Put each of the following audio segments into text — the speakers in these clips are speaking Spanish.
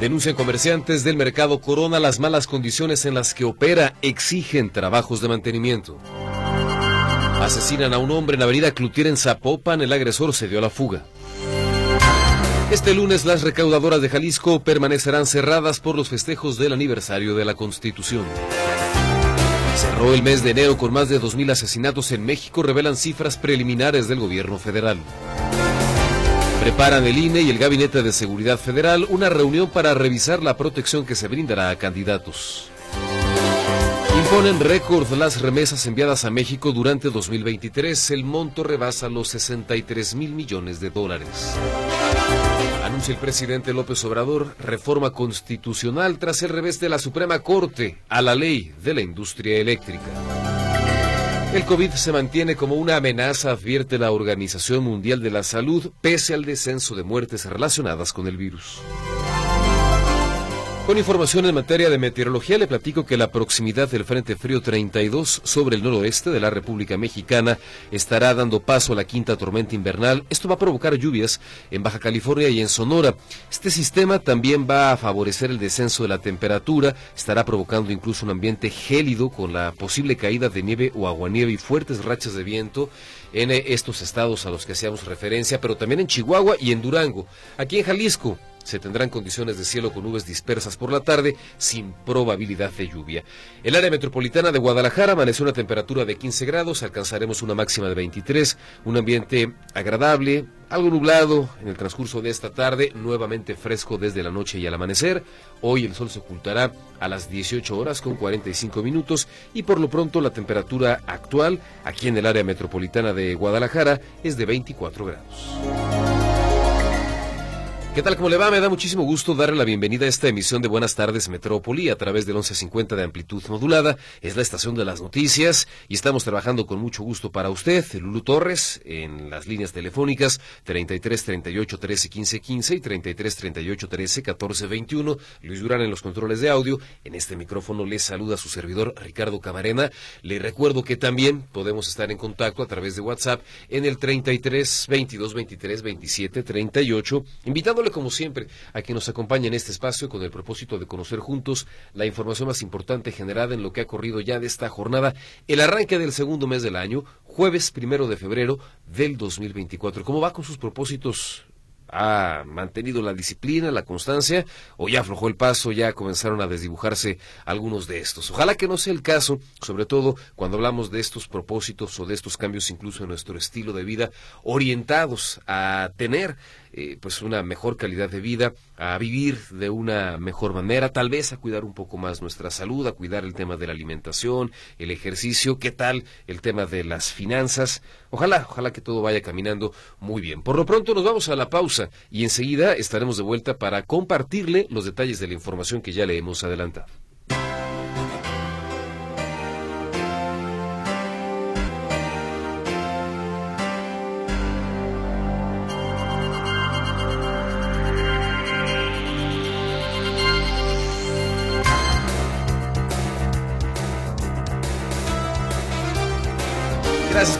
Denuncian comerciantes del mercado Corona las malas condiciones en las que opera, exigen trabajos de mantenimiento. Asesinan a un hombre en Avenida Clutier en Zapopan, el agresor se dio a la fuga. Este lunes las recaudadoras de Jalisco permanecerán cerradas por los festejos del aniversario de la Constitución. Cerró el mes de enero con más de 2.000 asesinatos en México, revelan cifras preliminares del gobierno federal. Preparan el INE y el Gabinete de Seguridad Federal una reunión para revisar la protección que se brindará a candidatos. Imponen récord las remesas enviadas a México durante 2023. El monto rebasa los 63 mil millones de dólares. Anuncia el presidente López Obrador reforma constitucional tras el revés de la Suprema Corte a la ley de la industria eléctrica. El COVID se mantiene como una amenaza, advierte la Organización Mundial de la Salud, pese al descenso de muertes relacionadas con el virus. Con información en materia de meteorología, le platico que la proximidad del Frente Frío 32 sobre el noroeste de la República Mexicana estará dando paso a la quinta tormenta invernal. Esto va a provocar lluvias en Baja California y en Sonora. Este sistema también va a favorecer el descenso de la temperatura, estará provocando incluso un ambiente gélido con la posible caída de nieve o aguanieve y fuertes rachas de viento en estos estados a los que hacíamos referencia, pero también en Chihuahua y en Durango. Aquí en Jalisco se tendrán condiciones de cielo con nubes dispersas por la tarde sin probabilidad de lluvia. El área metropolitana de Guadalajara amaneció una temperatura de 15 grados, alcanzaremos una máxima de 23, un ambiente agradable, algo nublado en el transcurso de esta tarde, nuevamente fresco desde la noche y al amanecer. Hoy el sol se ocultará a las 18 horas con 45 minutos y por lo pronto la temperatura actual aquí en el área metropolitana de Guadalajara es de 24 grados. ¿Qué tal? ¿Cómo le va? Me da muchísimo gusto darle la bienvenida a esta emisión de Buenas tardes Metrópoli a través del 1150 de amplitud modulada. Es la estación de las noticias y estamos trabajando con mucho gusto para usted, Lulu Torres, en las líneas telefónicas 33 38 13 15 15 y 33 38 13 14 21. Luis Durán en los controles de audio. En este micrófono le saluda su servidor Ricardo Camarena. Le recuerdo que también podemos estar en contacto a través de WhatsApp en el 33 22 23 27 38, invitándole como siempre, a quien nos acompaña en este espacio con el propósito de conocer juntos la información más importante generada en lo que ha corrido ya de esta jornada, el arranque del segundo mes del año, jueves primero de febrero del 2024. ¿Cómo va con sus propósitos ha mantenido la disciplina, la constancia, o ya aflojó el paso, ya comenzaron a desdibujarse algunos de estos. Ojalá que no sea el caso, sobre todo cuando hablamos de estos propósitos o de estos cambios incluso en nuestro estilo de vida, orientados a tener eh, pues una mejor calidad de vida, a vivir de una mejor manera, tal vez a cuidar un poco más nuestra salud, a cuidar el tema de la alimentación, el ejercicio, qué tal el tema de las finanzas. Ojalá, ojalá que todo vaya caminando muy bien. Por lo pronto nos vamos a la pausa y enseguida estaremos de vuelta para compartirle los detalles de la información que ya le hemos adelantado.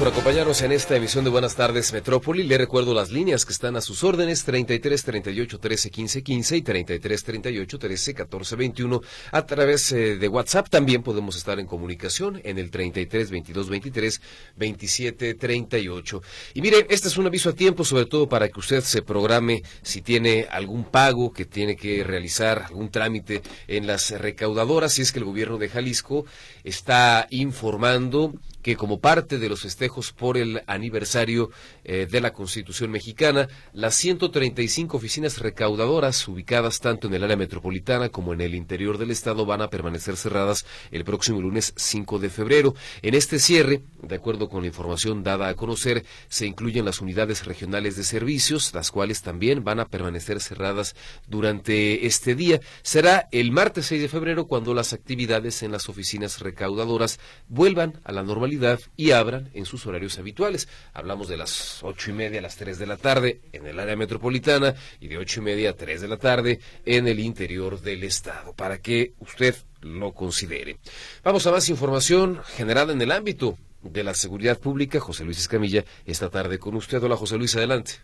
Por acompañarnos en esta emisión de Buenas tardes Metrópoli. Le recuerdo las líneas que están a sus órdenes 33 38 13 15 15 y 33 38 13 14 21. A través eh, de WhatsApp también podemos estar en comunicación en el 33 22 23 27 38. Y mire, este es un aviso a tiempo, sobre todo para que usted se programe si tiene algún pago que tiene que realizar, algún trámite en las recaudadoras, si es que el gobierno de Jalisco está informando que como parte de los festejos por el aniversario eh, de la Constitución mexicana, las 135 oficinas recaudadoras ubicadas tanto en el área metropolitana como en el interior del estado van a permanecer cerradas el próximo lunes 5 de febrero. En este cierre, de acuerdo con la información dada a conocer, se incluyen las unidades regionales de servicios, las cuales también van a permanecer cerradas durante este día. Será el martes 6 de febrero cuando las actividades en las oficinas recaudadoras vuelvan a la normalidad y abran en sus horarios habituales. Hablamos de las ocho y media a las tres de la tarde en el área metropolitana y de ocho y media a tres de la tarde en el interior del estado, para que usted lo considere. Vamos a más información generada en el ámbito de la seguridad pública. José Luis Escamilla, esta tarde con usted. Hola José Luis, adelante.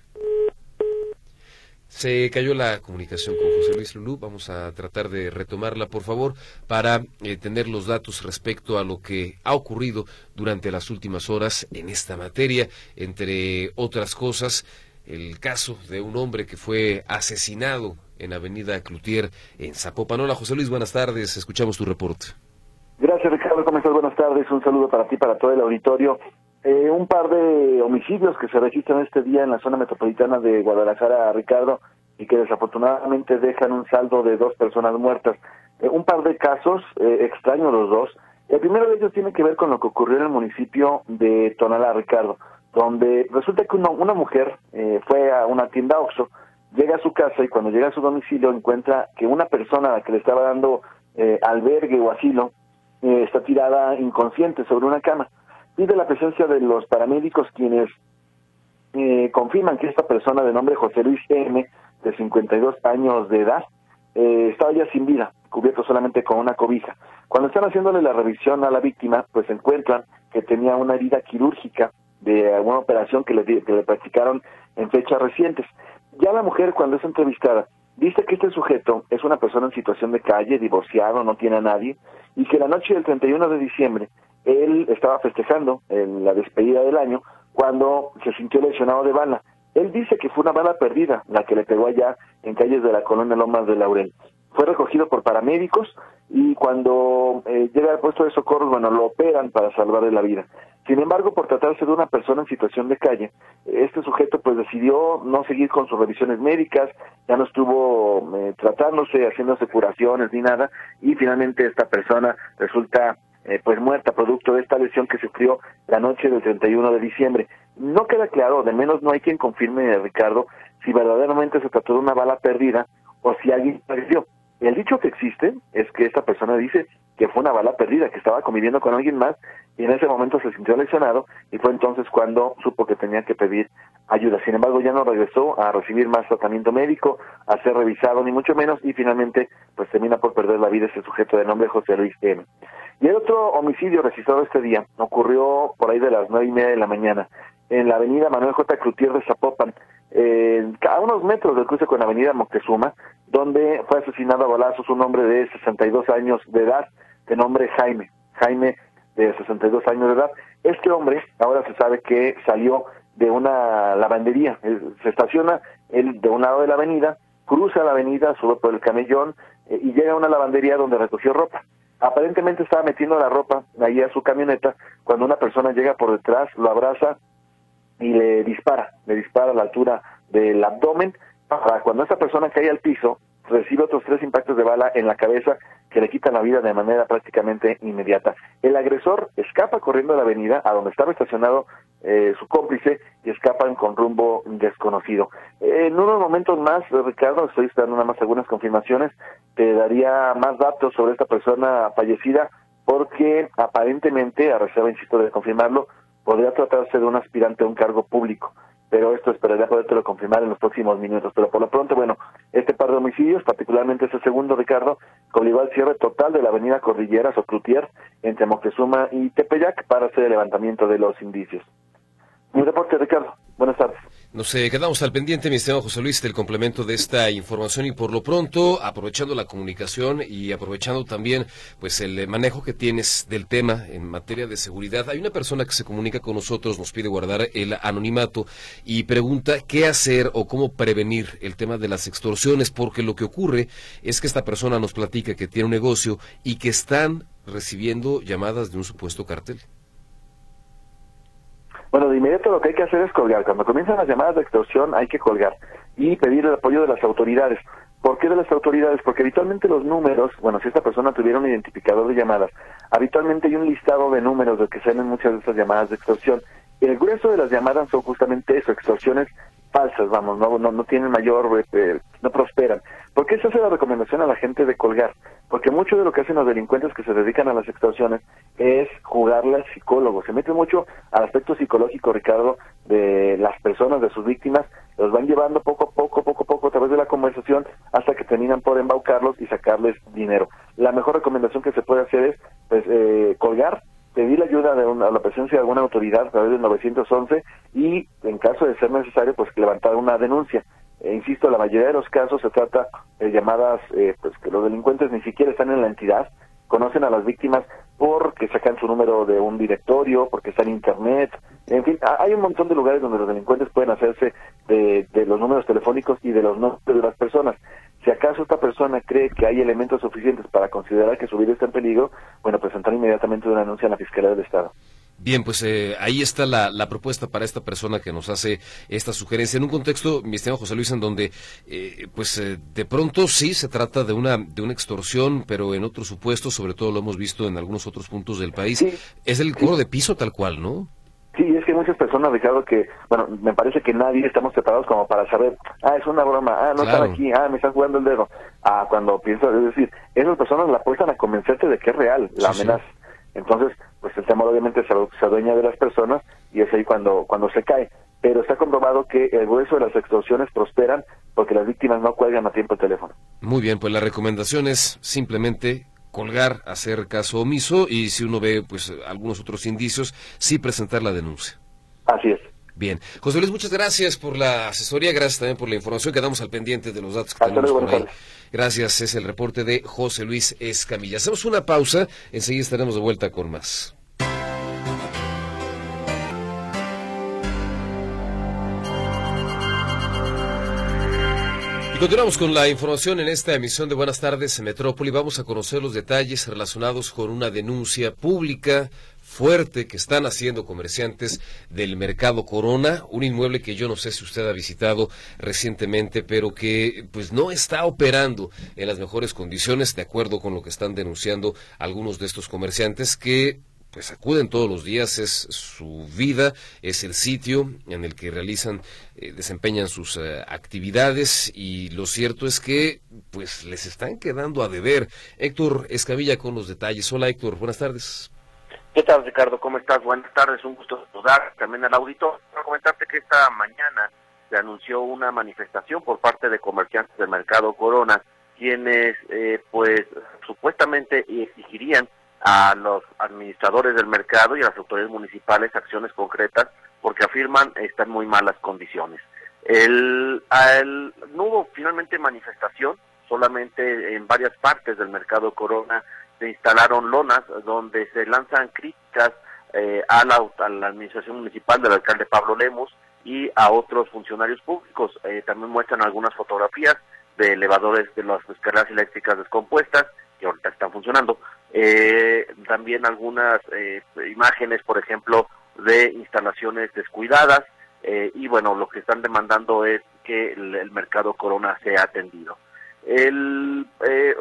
Se cayó la comunicación con José Luis Lulú. Vamos a tratar de retomarla, por favor, para eh, tener los datos respecto a lo que ha ocurrido durante las últimas horas en esta materia. Entre otras cosas, el caso de un hombre que fue asesinado en Avenida Cloutier, en Zapopan. Hola, José Luis, buenas tardes. Escuchamos tu reporte. Gracias, Ricardo. ¿Cómo estás? Buenas tardes. Un saludo para ti, para todo el auditorio. Eh, un par de homicidios que se registran este día en la zona metropolitana de Guadalajara, Ricardo, y que desafortunadamente dejan un saldo de dos personas muertas. Eh, un par de casos, eh, extraños los dos. El primero de ellos tiene que ver con lo que ocurrió en el municipio de Tonalá, Ricardo, donde resulta que una mujer fue a una tienda Oxxo, llega a su casa y cuando llega a su domicilio encuentra que una persona a la que le estaba dando albergue o asilo está tirada inconsciente sobre una cama pide la presencia de los paramédicos quienes eh, confirman que esta persona de nombre José Luis M, de 52 años de edad, eh, estaba ya sin vida, cubierto solamente con una cobija. Cuando están haciéndole la revisión a la víctima, pues encuentran que tenía una herida quirúrgica de alguna operación que le, que le practicaron en fechas recientes. Ya la mujer, cuando es entrevistada, dice que este sujeto es una persona en situación de calle, divorciado, no tiene a nadie, y que la noche del 31 de diciembre él estaba festejando en la despedida del año cuando se sintió lesionado de bala. Él dice que fue una bala perdida la que le pegó allá en calles de la colonia Lomas de Laurel. Fue recogido por paramédicos y cuando eh, llega al puesto de socorro, bueno, lo operan para salvarle la vida. Sin embargo, por tratarse de una persona en situación de calle, este sujeto pues decidió no seguir con sus revisiones médicas, ya no estuvo eh, tratándose, haciéndose curaciones ni nada, y finalmente esta persona resulta eh, pues muerta producto de esta lesión que sufrió la noche del 31 de diciembre. No queda claro, de menos no hay quien confirme, Ricardo, si verdaderamente se trató de una bala perdida o si alguien perdió. El dicho que existe es que esta persona dice que fue una bala perdida, que estaba conviviendo con alguien más y en ese momento se sintió lesionado y fue entonces cuando supo que tenía que pedir ayuda. Sin embargo, ya no regresó a recibir más tratamiento médico, a ser revisado ni mucho menos y finalmente pues termina por perder la vida ese sujeto de nombre José Luis M. Y el otro homicidio registrado este día ocurrió por ahí de las nueve y media de la mañana en la avenida Manuel J. Clutier de Zapopan, a unos metros del cruce con la avenida Moctezuma, donde fue asesinado a balazos un hombre de 62 años de edad, de nombre Jaime, Jaime de 62 años de edad. Este hombre ahora se sabe que salió de una lavandería, se estaciona él de un lado de la avenida, cruza la avenida, sube por el camellón eh, y llega a una lavandería donde recogió ropa. Aparentemente estaba metiendo la ropa ahí a su camioneta cuando una persona llega por detrás, lo abraza y le dispara, le dispara a la altura del abdomen cuando esa persona cae al piso recibe otros tres impactos de bala en la cabeza que le quitan la vida de manera prácticamente inmediata. El agresor escapa corriendo a la avenida a donde estaba estacionado eh, su cómplice y escapan con rumbo desconocido. en unos momentos más, Ricardo, estoy esperando nada más algunas confirmaciones, te daría más datos sobre esta persona fallecida porque aparentemente, a reserva, insisto, de confirmarlo, podría tratarse de un aspirante a un cargo público pero esto esperaría podértelo confirmar en los próximos minutos. Pero por lo pronto, bueno, este par de homicidios, particularmente ese segundo, Ricardo, obligó al cierre total de la avenida Cordilleras o Cloutier entre Moctezuma y Tepeyac para hacer el levantamiento de los indicios. Mi reporte, Ricardo. Buenas tardes. Nos eh, quedamos al pendiente, mi estimado José Luis, del complemento de esta información y por lo pronto, aprovechando la comunicación y aprovechando también pues el manejo que tienes del tema en materia de seguridad, hay una persona que se comunica con nosotros, nos pide guardar el anonimato y pregunta qué hacer o cómo prevenir el tema de las extorsiones, porque lo que ocurre es que esta persona nos platica que tiene un negocio y que están recibiendo llamadas de un supuesto cartel. Bueno, de inmediato lo que hay que hacer es colgar. Cuando comienzan las llamadas de extorsión hay que colgar y pedir el apoyo de las autoridades. ¿Por qué de las autoridades? Porque habitualmente los números, bueno, si esta persona tuviera un identificador de llamadas, habitualmente hay un listado de números de que salen muchas de estas llamadas de extorsión. El grueso de las llamadas son justamente eso, extorsiones falsas, vamos, no, no, no tienen mayor, eh, no prosperan. ¿Por qué se hace la recomendación a la gente de colgar? Porque mucho de lo que hacen los delincuentes que se dedican a las extorsiones es jugarle al. Se mete mucho al aspecto psicológico, Ricardo, de las personas, de sus víctimas, los van llevando poco a poco, poco a poco a través de la conversación hasta que terminan por embaucarlos y sacarles dinero. La mejor recomendación que se puede hacer es pues, eh, colgar, pedir ayuda de una, la presencia de alguna autoridad a través del 911 y en caso de ser necesario pues levantar una denuncia. E insisto, la mayoría de los casos se trata de llamadas eh, pues que los delincuentes ni siquiera están en la entidad, conocen a las víctimas porque sacan su número de un directorio, porque está en internet, en fin, hay un montón de lugares donde los delincuentes pueden hacerse de, de los números telefónicos y de los nombres de las personas. Si acaso esta persona cree que hay elementos suficientes para considerar que su vida está en peligro, bueno, presentar inmediatamente una denuncia a la Fiscalía del Estado. Bien, pues eh, ahí está la, propuesta para esta persona que nos hace esta sugerencia en un contexto, mi estimado José Luis, en donde, eh, pues eh, de pronto sí se trata de una de una extorsión, pero en otros supuestos, sobre todo lo hemos visto en algunos otros puntos del país, es el cobro de piso tal cual, ¿no? Sí, muchas personas, Ricardo, que, bueno, me parece que nadie estamos preparados como para saber, ah, es una broma, ah, no están aquí, ah, me están jugando el dedo. Ah, cuando piensas, es decir, esas personas la apuestan a convencerte de que es real la amenaza. Entonces, pues el temor obviamente se, se, adueña de las personas y es ahí cuando, cuando se cae. Pero está comprobado que el grueso de las extorsiones prosperan porque las víctimas no cuelgan a tiempo el teléfono. Muy bien, pues la recomendación es simplemente colgar, hacer caso omiso y si uno ve pues algunos otros indicios, sí presentar la denuncia. Así es. Bien. José Luis, muchas gracias por la asesoría, gracias también por la información. Quedamos al pendiente de los datos que tenemos por ahí. Gracias, es el reporte de José Luis Escamilla. Hacemos una pausa, enseguida estaremos de vuelta con más. Y Continuamos con la información en esta emisión de Buenas tardes en Metrópoli. Vamos a conocer los detalles relacionados con una denuncia pública fuerte que están haciendo comerciantes del mercado Corona, un inmueble que yo no sé si usted ha visitado recientemente, pero que pues no está operando en las mejores condiciones, de acuerdo con lo que están denunciando algunos de estos comerciantes que pues acuden todos los días, es su vida, es el sitio en el que realizan, eh, desempeñan sus eh, actividades y lo cierto es que pues les están quedando a deber. Héctor Escamilla con los detalles. Hola Héctor, buenas tardes. ¿Qué tal, Ricardo? ¿Cómo estás? Buenas tardes, un gusto saludar también al auditor. Quiero comentarte que esta mañana se anunció una manifestación por parte de comerciantes del mercado Corona, quienes, eh, pues, supuestamente exigirían a los administradores del mercado y a las autoridades municipales acciones concretas porque afirman están muy malas condiciones. El, el, no hubo finalmente manifestación, solamente en varias partes del mercado Corona se instalaron lonas donde se lanzan críticas eh, a, la, administración municipal del alcalde Pablo Lemos y a otros funcionarios públicos. Eh, también muestran algunas fotografías de elevadores de las escaleras eléctricas descompuestas que ahorita están funcionando. Eh, también algunas imágenes, por ejemplo, de instalaciones descuidadas. y bueno, lo que están demandando es que el mercado Corona sea atendido. El, eh,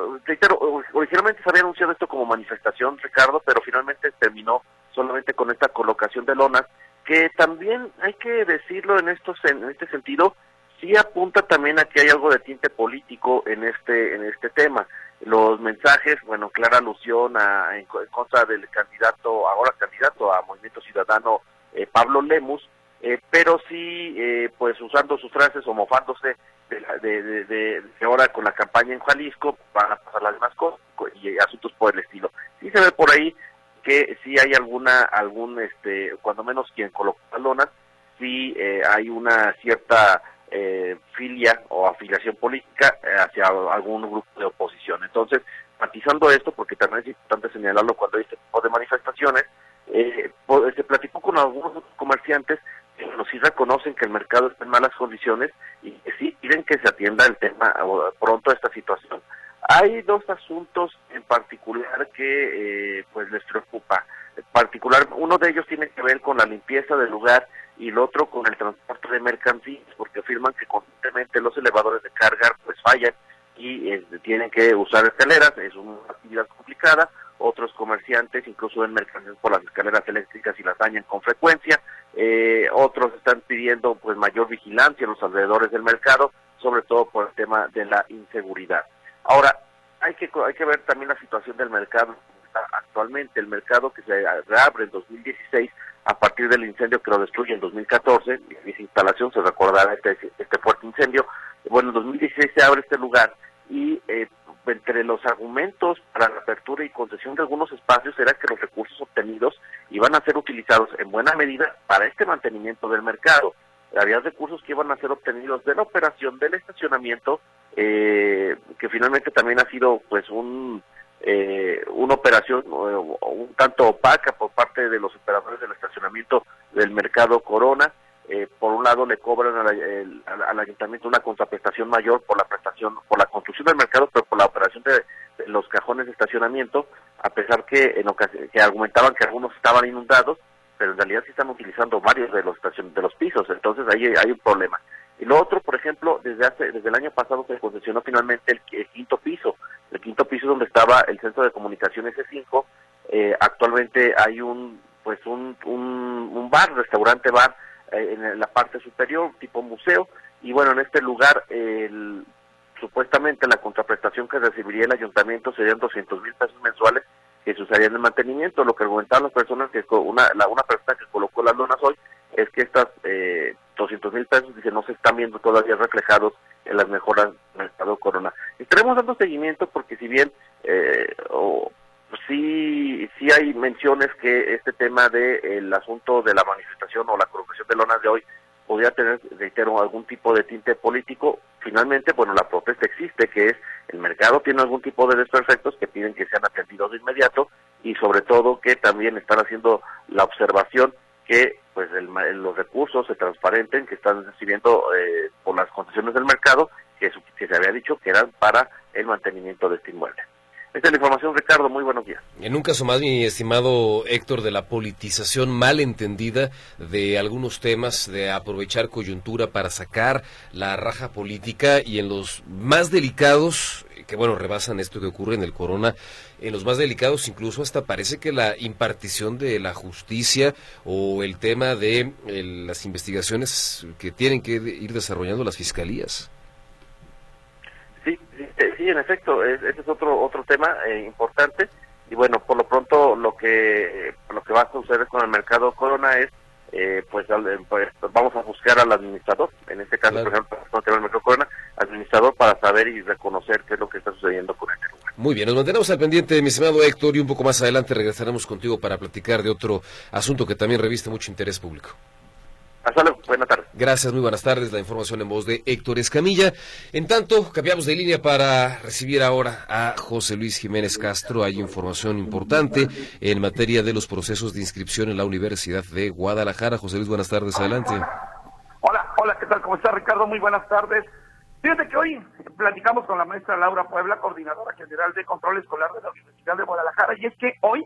originalmente se había anunciado esto como manifestación, Ricardo, pero finalmente terminó solamente con esta colocación de lonas, que también hay que decirlo en, estos, en este sentido, sí apunta también a que hay algo de tinte político en este, en este tema. Los mensajes, bueno, clara alusión a, en, contra del candidato, ahora candidato a Movimiento Ciudadano, eh, Pablo Lemus, eh, pero sí, eh, pues usando sus frases o mofándose de, de, ahora con la campaña en Jalisco van a pasar las demás cosas y asuntos por el estilo. Sí se ve por ahí que sí hay alguna, algún, este, cuando menos quien coloca lonas, sí eh, hay una cierta eh, filia o afiliación política eh, hacia algún grupo de oposición. Entonces, matizando esto, porque también es importante señalarlo cuando hay este tipo de manifestaciones, eh, se platicó con algunos comerciantes que sí reconocen que el mercado está en malas condiciones y que sí quieren que se atienda el tema pronto esta situación. Hay dos asuntos en particular que eh, pues les preocupa. particular, uno de ellos tiene que ver con la limpieza del lugar y el otro con el transporte de mercancías, porque afirman que constantemente los elevadores de carga pues fallan y eh, tienen que usar escaleras, es una actividad complicada, otros comerciantes incluso ven mercancías por las escaleras eléctricas y las dañan con frecuencia, eh, otros están pidiendo pues mayor vigilancia en los alrededores del mercado, sobre todo por el tema de la inseguridad. Ahora, hay que, hay que ver también la situación del mercado actualmente. El mercado que se reabre en 2016 a partir del incendio que lo destruye en 2014, esa instalación se recordará este, este fuerte incendio. Bueno, en 2016 se abre este lugar y eh, entre los argumentos para la apertura y concesión de algunos espacios era que los recursos obtenidos iban a ser utilizados en buena medida para este mantenimiento del mercado. Había recursos que iban a ser obtenidos de la operación del estacionamiento, eh, que finalmente también ha sido pues un eh, una operación un tanto opaca por parte de los operadores del estacionamiento del mercado Corona. Eh, por un lado le cobran al, ayuntamiento una contraprestación mayor por la prestación, por la construcción del mercado, pero por la operación de, los cajones de estacionamiento, a pesar que en que argumentaban que algunos estaban inundados, pero en realidad sí están utilizando varios de los de los pisos, entonces ahí hay un problema. Y lo otro, por ejemplo, desde hace desde el año pasado se concesionó finalmente el, quinto piso, el quinto piso donde estaba el centro de comunicaciones S5. Eh, actualmente hay un pues un, un, bar, restaurante bar en la parte superior, tipo museo, y bueno, en este lugar el, supuestamente la contraprestación que recibiría el ayuntamiento serían 200 mil pesos mensuales que se usarían en mantenimiento. Lo que argumentaban las personas que una, la, una persona que colocó las lonas hoy es que estas eh, 200 mil pesos dice no se están viendo todavía reflejados en las mejoras del Estado Corona. Estaremos dando seguimiento porque si bien eh, sí, sí hay menciones que este tema del asunto de la manifestación o la colocación de lonas de hoy podría tener, reitero, algún tipo de tinte político. Finalmente, bueno, la protesta existe, que es el mercado tiene algún tipo de desperfectos que piden que sean atendidos de inmediato y sobre todo que también están haciendo la observación que pues los recursos se transparenten que están recibiendo eh, por las concesiones del mercado que, que se había dicho que eran para el mantenimiento de este inmueble. Esta es la información, Ricardo. Muy buenos días. En un caso más, mi estimado Héctor, de la politización mal entendida de algunos temas, de aprovechar coyuntura para sacar la raja política y en los más delicados, que bueno, rebasan esto que ocurre en el corona, en los más delicados incluso hasta parece que la impartición de la justicia o el tema de las investigaciones que tienen que ir desarrollando las fiscalías. Sí, sí, en efecto, ese es otro otro tema eh, importante y bueno, por lo pronto lo que lo que va a suceder con el mercado Corona es eh, pues, pues, vamos a buscar al administrador, en este caso, por ejemplo, el mercado Corona, administrador para saber y reconocer qué es lo que está sucediendo con este lugar. Muy bien, nos mantenemos al pendiente, mi estimado Héctor, y un poco más adelante regresaremos contigo para platicar de otro asunto que también reviste mucho interés público. Hasta luego, buenas tardes. Gracias, muy buenas tardes. La información en voz de Héctor Escamilla. En tanto, cambiamos de línea para recibir ahora a José Luis Jiménez Castro. Hay información importante en materia de los procesos de inscripción en la Universidad de Guadalajara. José Luis, buenas tardes, adelante. Hola, hola, ¿qué tal? ¿Cómo está Ricardo? Muy buenas tardes. Fíjate que hoy platicamos con la maestra Laura Puebla, coordinadora general de control escolar de la Universidad de Guadalajara, y es que hoy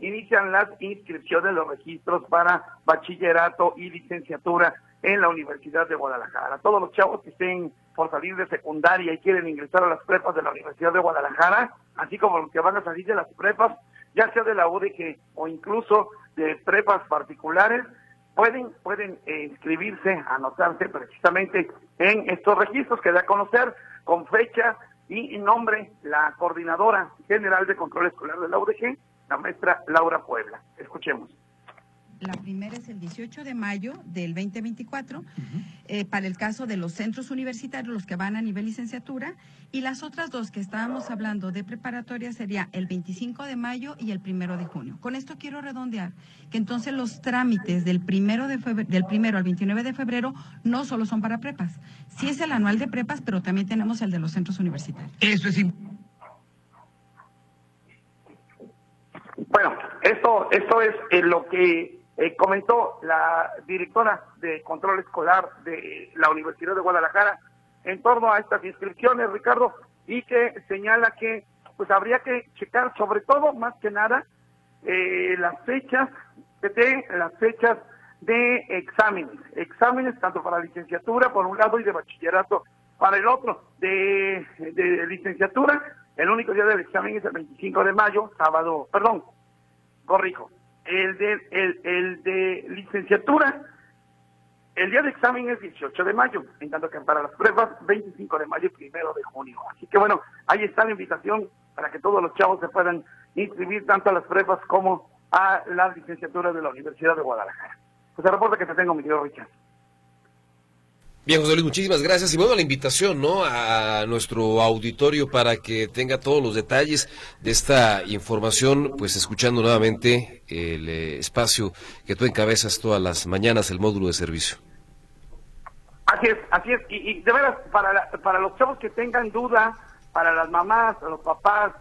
inician las inscripciones, los registros para bachillerato y licenciatura en la Universidad de Guadalajara. Todos los chavos que estén por salir de secundaria y quieren ingresar a las prepas de la Universidad de Guadalajara, así como los que van a salir de las prepas, ya sea de la UDG o incluso de prepas particulares, pueden, pueden eh, inscribirse, anotarse precisamente en estos registros que da a conocer con fecha y nombre la coordinadora general de control escolar de la UDG, la maestra Laura Puebla. Escuchemos. La primera es el 18 de mayo del 2024, eh, para el caso de los centros universitarios, los que van a nivel licenciatura, y las otras dos que estábamos hablando de preparatoria sería el 25 de mayo y el primero de junio. Con esto quiero redondear que entonces los trámites del primero, de del primero al 29 de febrero no solo son para prepas. Sí es el anual de prepas, pero también tenemos el de los centros universitarios. Eso es importante Bueno, esto, esto es eh, lo que eh, comentó la directora de control escolar de la Universidad de Guadalajara en torno a estas inscripciones, Ricardo, y que señala que pues habría que checar sobre todo, más que nada, eh, las fechas de las fechas de exámenes, exámenes tanto para licenciatura por un lado y de bachillerato para el otro. De, de licenciatura, el único día del examen es el 25 de mayo, sábado, perdón, corrijo. El de, el, el de licenciatura, el día de examen es 18 de mayo, en tanto que para las pruebas 25 de mayo y primero de junio. Así que bueno, ahí está la invitación para que todos los chavos se puedan inscribir tanto a las pruebas como a la licenciatura de la Universidad de Guadalajara. Pues el reporte que te tengo, mi querido Richard. Bien, José Luis, muchísimas gracias. Y bueno, la invitación, ¿no? A nuestro auditorio para que tenga todos los detalles de esta información, pues escuchando nuevamente el eh, espacio que tú encabezas todas las mañanas, el módulo de servicio. Así es, así es. Y, de veras, para, para los chavos que tengan duda, para las mamás, los papás,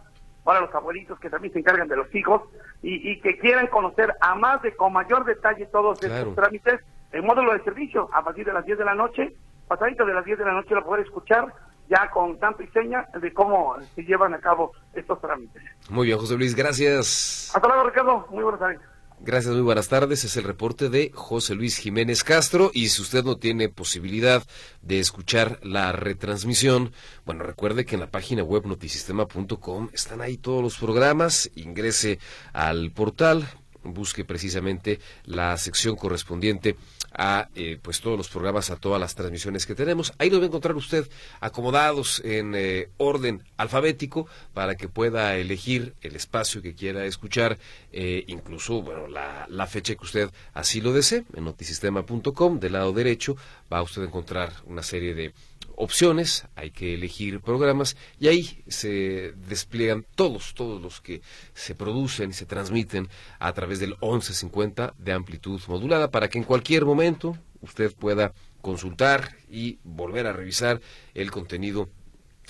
para los abuelitos que también se encargan de los hijos y, que quieran conocer a más de con mayor detalle todos estos trámites, el módulo de servicio a partir de las 10 de la noche, pasadito de las 10 de la noche lo poder escuchar ya con tanto y seña de cómo se llevan a cabo estos trámites. Muy bien, José Luis, gracias. Hasta luego, Ricardo. Muy buenas tardes. Gracias, muy buenas tardes. Es el reporte de José Luis Jiménez Castro. Y si usted no tiene posibilidad de escuchar la retransmisión, bueno, recuerde que en la página web notisistema.com están ahí todos los programas. Ingrese al portal, busque precisamente la sección correspondiente a eh, pues todos los programas, a todas las transmisiones que tenemos. Ahí lo va a encontrar usted acomodados en eh, orden alfabético para que pueda elegir el espacio que quiera escuchar, eh, incluso bueno la, la, fecha que usted así lo desee. En notisistema.com, del lado derecho, va a usted encontrar una serie de opciones, hay que elegir programas y ahí se despliegan todos, todos los que se producen y se transmiten a través del 1150 de amplitud modulada para que en cualquier momento usted pueda consultar y volver a revisar el contenido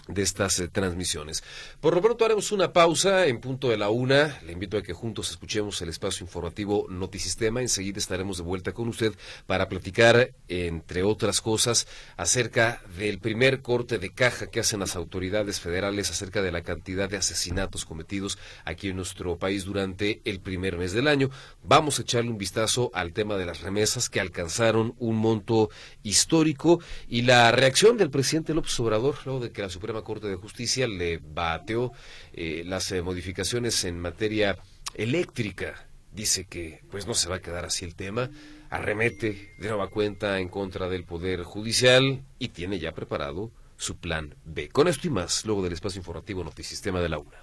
de estas eh, transmisiones. Por lo pronto haremos una pausa en punto de la una. Le invito a que juntos escuchemos el espacio informativo Notisistema. Enseguida estaremos de vuelta con usted para platicar, entre otras cosas, acerca del primer corte de caja que hacen las autoridades federales acerca de la cantidad de asesinatos cometidos aquí en nuestro país durante el primer mes del año. Vamos a echarle un vistazo al tema de las remesas que alcanzaron un monto histórico y la reacción del presidente López Obrador luego de que la Suprema Corte de Justicia le bateó eh, las eh, modificaciones en materia eléctrica. Dice que pues no se va a quedar así el tema, arremete de nueva cuenta en contra del Poder Judicial y tiene ya preparado su plan B. Con esto y más, luego del espacio informativo Notisistema de la UNA.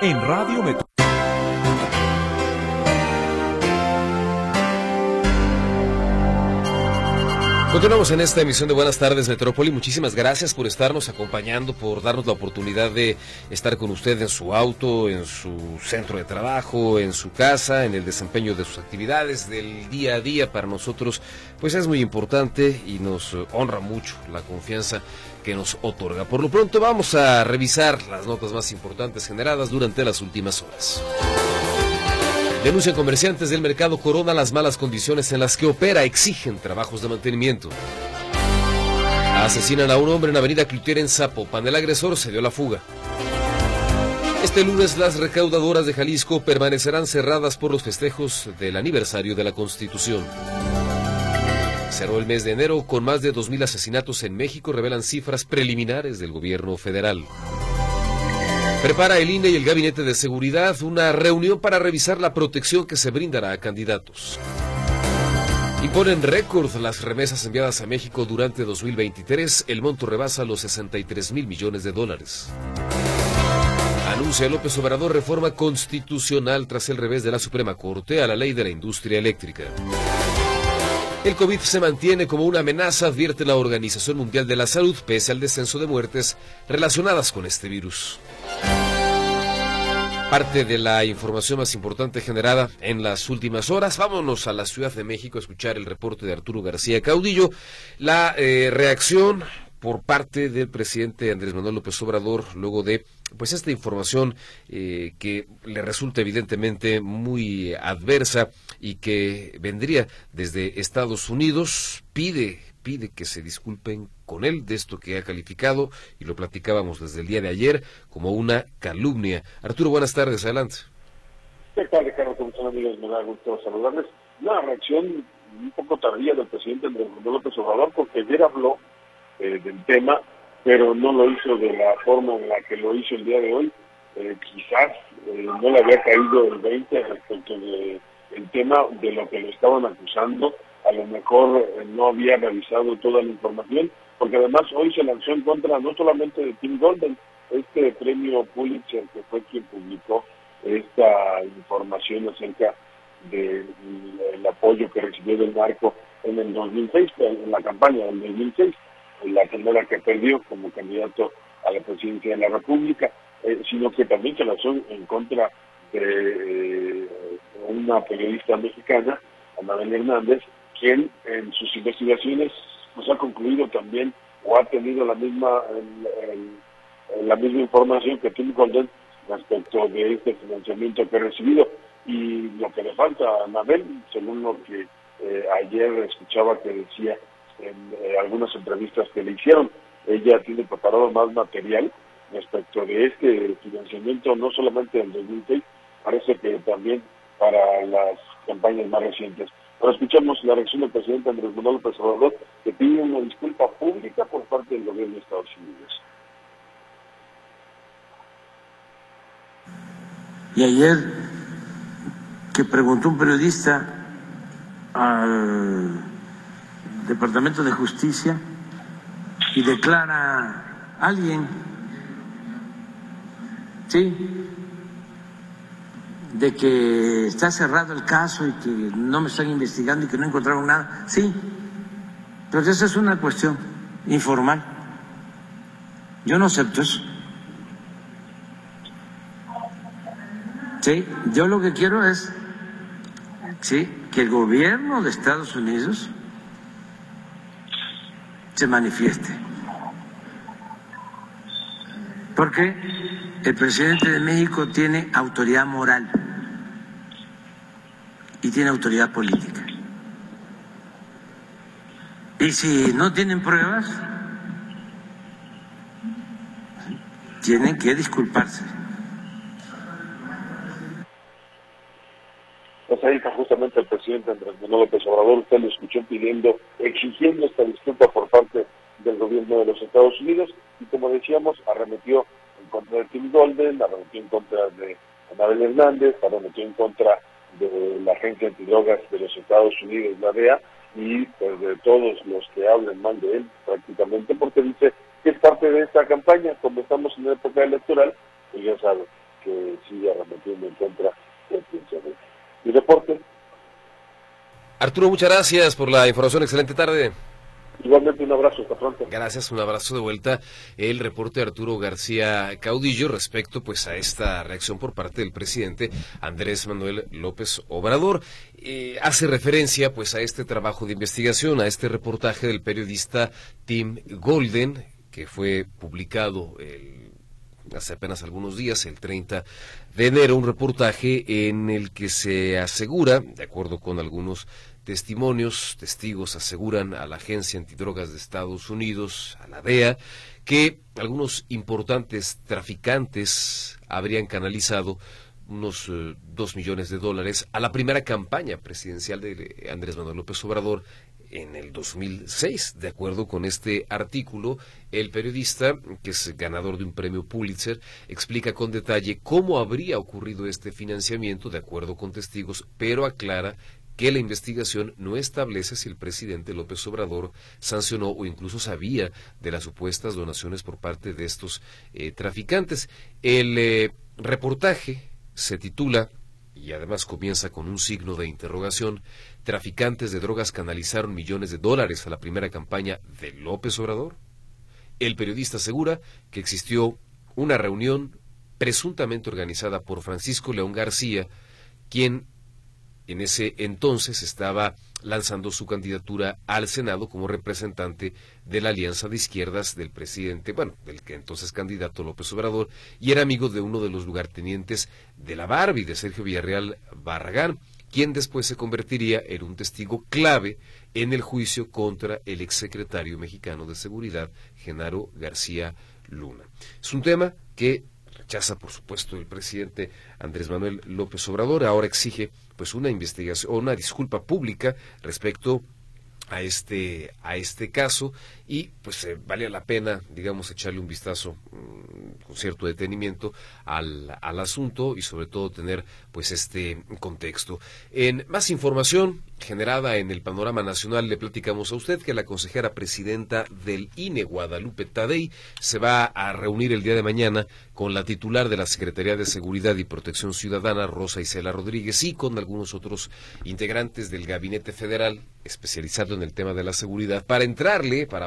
En Radio Metro. Continuamos en esta emisión de Buenas tardes Metrópoli. Muchísimas gracias por estarnos acompañando, por darnos la oportunidad de estar con usted en su auto, en su centro de trabajo, en su casa, en el desempeño de sus actividades del día a día. Para nosotros, pues es muy importante y nos honra mucho la confianza que nos otorga. Por lo pronto vamos a revisar las notas más importantes generadas durante las últimas horas. Denuncian comerciantes del mercado Corona las malas condiciones en las que opera, exigen trabajos de mantenimiento. Asesinan a un hombre en Avenida Cloutier en Zapopan. El agresor se dio la fuga. Este lunes las recaudadoras de Jalisco permanecerán cerradas por los festejos del aniversario de la Constitución. Cerró el mes de enero con más de 2.000 asesinatos en México, revelan cifras preliminares del gobierno federal. Prepara el INE y el Gabinete de Seguridad una reunión para revisar la protección que se brindará a candidatos. Imponen récord las remesas enviadas a México durante 2023. El monto rebasa los 63 mil millones de dólares. Anuncia López Obrador reforma constitucional tras el revés de la Suprema Corte a la ley de la industria eléctrica. El COVID se mantiene como una amenaza, advierte la Organización Mundial de la Salud, pese al descenso de muertes relacionadas con este virus. Parte de la información más importante generada en las últimas horas. Vámonos a la Ciudad de México a escuchar el reporte de Arturo García Caudillo. La eh, reacción por parte del presidente Andrés Manuel López Obrador luego de pues esta información eh, que le resulta evidentemente muy adversa y que vendría desde Estados Unidos pide pide que se disculpen con él de esto que ha calificado, y lo platicábamos desde el día de ayer, como una calumnia. Arturo, buenas tardes, adelante. ¿Qué tal, Ricardo? ¿Cómo están, amigos? Me da gusto saludarles. Una reacción un poco tardía del presidente Andrés Manuel López Obrador, porque ayer habló eh, del tema, pero no lo hizo de la forma en la que lo hizo el día de hoy. Eh, quizás eh, no le había caído el 20 respecto del tema de lo que le estaban acusando. A lo mejor no había revisado toda la información, porque además hoy se lanzó en contra no solamente de Tim Golden, este premio Pulitzer que fue quien publicó esta información acerca del apoyo que recibió del marco en el 2006, en la campaña del 2006, la primera que perdió como candidato a la presidencia de la República, eh, sino que también se lanzó en contra de eh, una periodista mexicana, Anabel Hernández, quien en sus investigaciones pues, ha concluido también o ha tenido la misma la misma información que Tim Golden respecto de este financiamiento que ha recibido. Y lo que le falta a Anabel, según lo que eh, ayer escuchaba que decía en eh, algunas entrevistas que le hicieron, ella tiene preparado más material respecto de este financiamiento, no solamente del 2006, parece que también para las campañas más recientes. Ahora escuchamos la reacción del presidente Andrés Manuel López Obrador, que pide una disculpa pública por parte del gobierno de Estados Unidos. Y ayer que preguntó un periodista al Departamento de Justicia y declara alguien, sí, de que está cerrado el caso y que no me están investigando y que no encontraron nada, sí, pero esa es una cuestión informal. Yo no acepto eso. Sí, yo lo que quiero es sí, que el gobierno de Estados Unidos se manifieste. Porque el presidente de México tiene autoridad moral y tiene autoridad política. Y si no tienen pruebas, tienen que disculparse. Pues ahí está justamente el presidente Andrés Manuel López Obrador, usted lo escuchó pidiendo, exigiendo esta disculpa por parte del gobierno de los Estados Unidos y como decíamos, arremetió en contra de Tim Golden, arremetió en contra de Anabel Hernández, arremetió en contra de la agencia antidrogas de los Estados Unidos, la DEA, y pues, de todos los que hablen mal de él prácticamente, porque dice que es parte de esta campaña, como estamos en la época electoral, pues ya sabe que sigue arremetiendo en contra de y deporte. Arturo, muchas gracias por la información. Excelente tarde. Igualmente un abrazo, hasta pronto. Gracias, un abrazo de vuelta. El reporte de Arturo García Caudillo respecto pues a esta reacción por parte del presidente Andrés Manuel López Obrador. Eh, hace referencia pues a este trabajo de investigación, a este reportaje del periodista Tim Golden, que fue publicado el hace apenas algunos días, el 30 de enero, un reportaje en el que se asegura, de acuerdo con algunos testimonios, testigos aseguran a la Agencia Antidrogas de Estados Unidos, a la DEA, que algunos importantes traficantes habrían canalizado unos eh, dos millones de dólares a la primera campaña presidencial de Andrés Manuel López Obrador en el 2006. De acuerdo con este artículo, el periodista, que es ganador de un premio Pulitzer, explica con detalle cómo habría ocurrido este financiamiento, de acuerdo con testigos, pero aclara que la investigación no establece si el presidente López Obrador sancionó o incluso sabía de las supuestas donaciones por parte de estos eh, traficantes. El eh, reportaje se titula y además comienza con un signo de interrogación, traficantes de drogas canalizaron millones de dólares a la primera campaña de López Obrador. El periodista asegura que existió una reunión presuntamente organizada por Francisco León García, quien en ese entonces estaba lanzando su candidatura al Senado como representante de la alianza de izquierdas del presidente, bueno, del que entonces candidato López Obrador, y era amigo de uno de los lugartenientes de la Barbie, de Sergio Villarreal Barragán. quien después se convertiría en un testigo clave en el juicio contra el exsecretario mexicano de Seguridad, Genaro García Luna. Es un tema que rechaza, por supuesto, el presidente Andrés Manuel López Obrador. Ahora exige pues una investigación o una disculpa pública respecto a este a este caso y pues eh, vale la pena digamos echarle un vistazo mm, con cierto detenimiento al, al asunto y sobre todo tener pues este contexto. En más información generada en el panorama nacional le platicamos a usted que la consejera presidenta del INE Guadalupe Tadei se va a reunir el día de mañana con la titular de la Secretaría de Seguridad y Protección Ciudadana Rosa Isela Rodríguez y con algunos otros integrantes del gabinete federal especializado en el tema de la seguridad para entrarle, para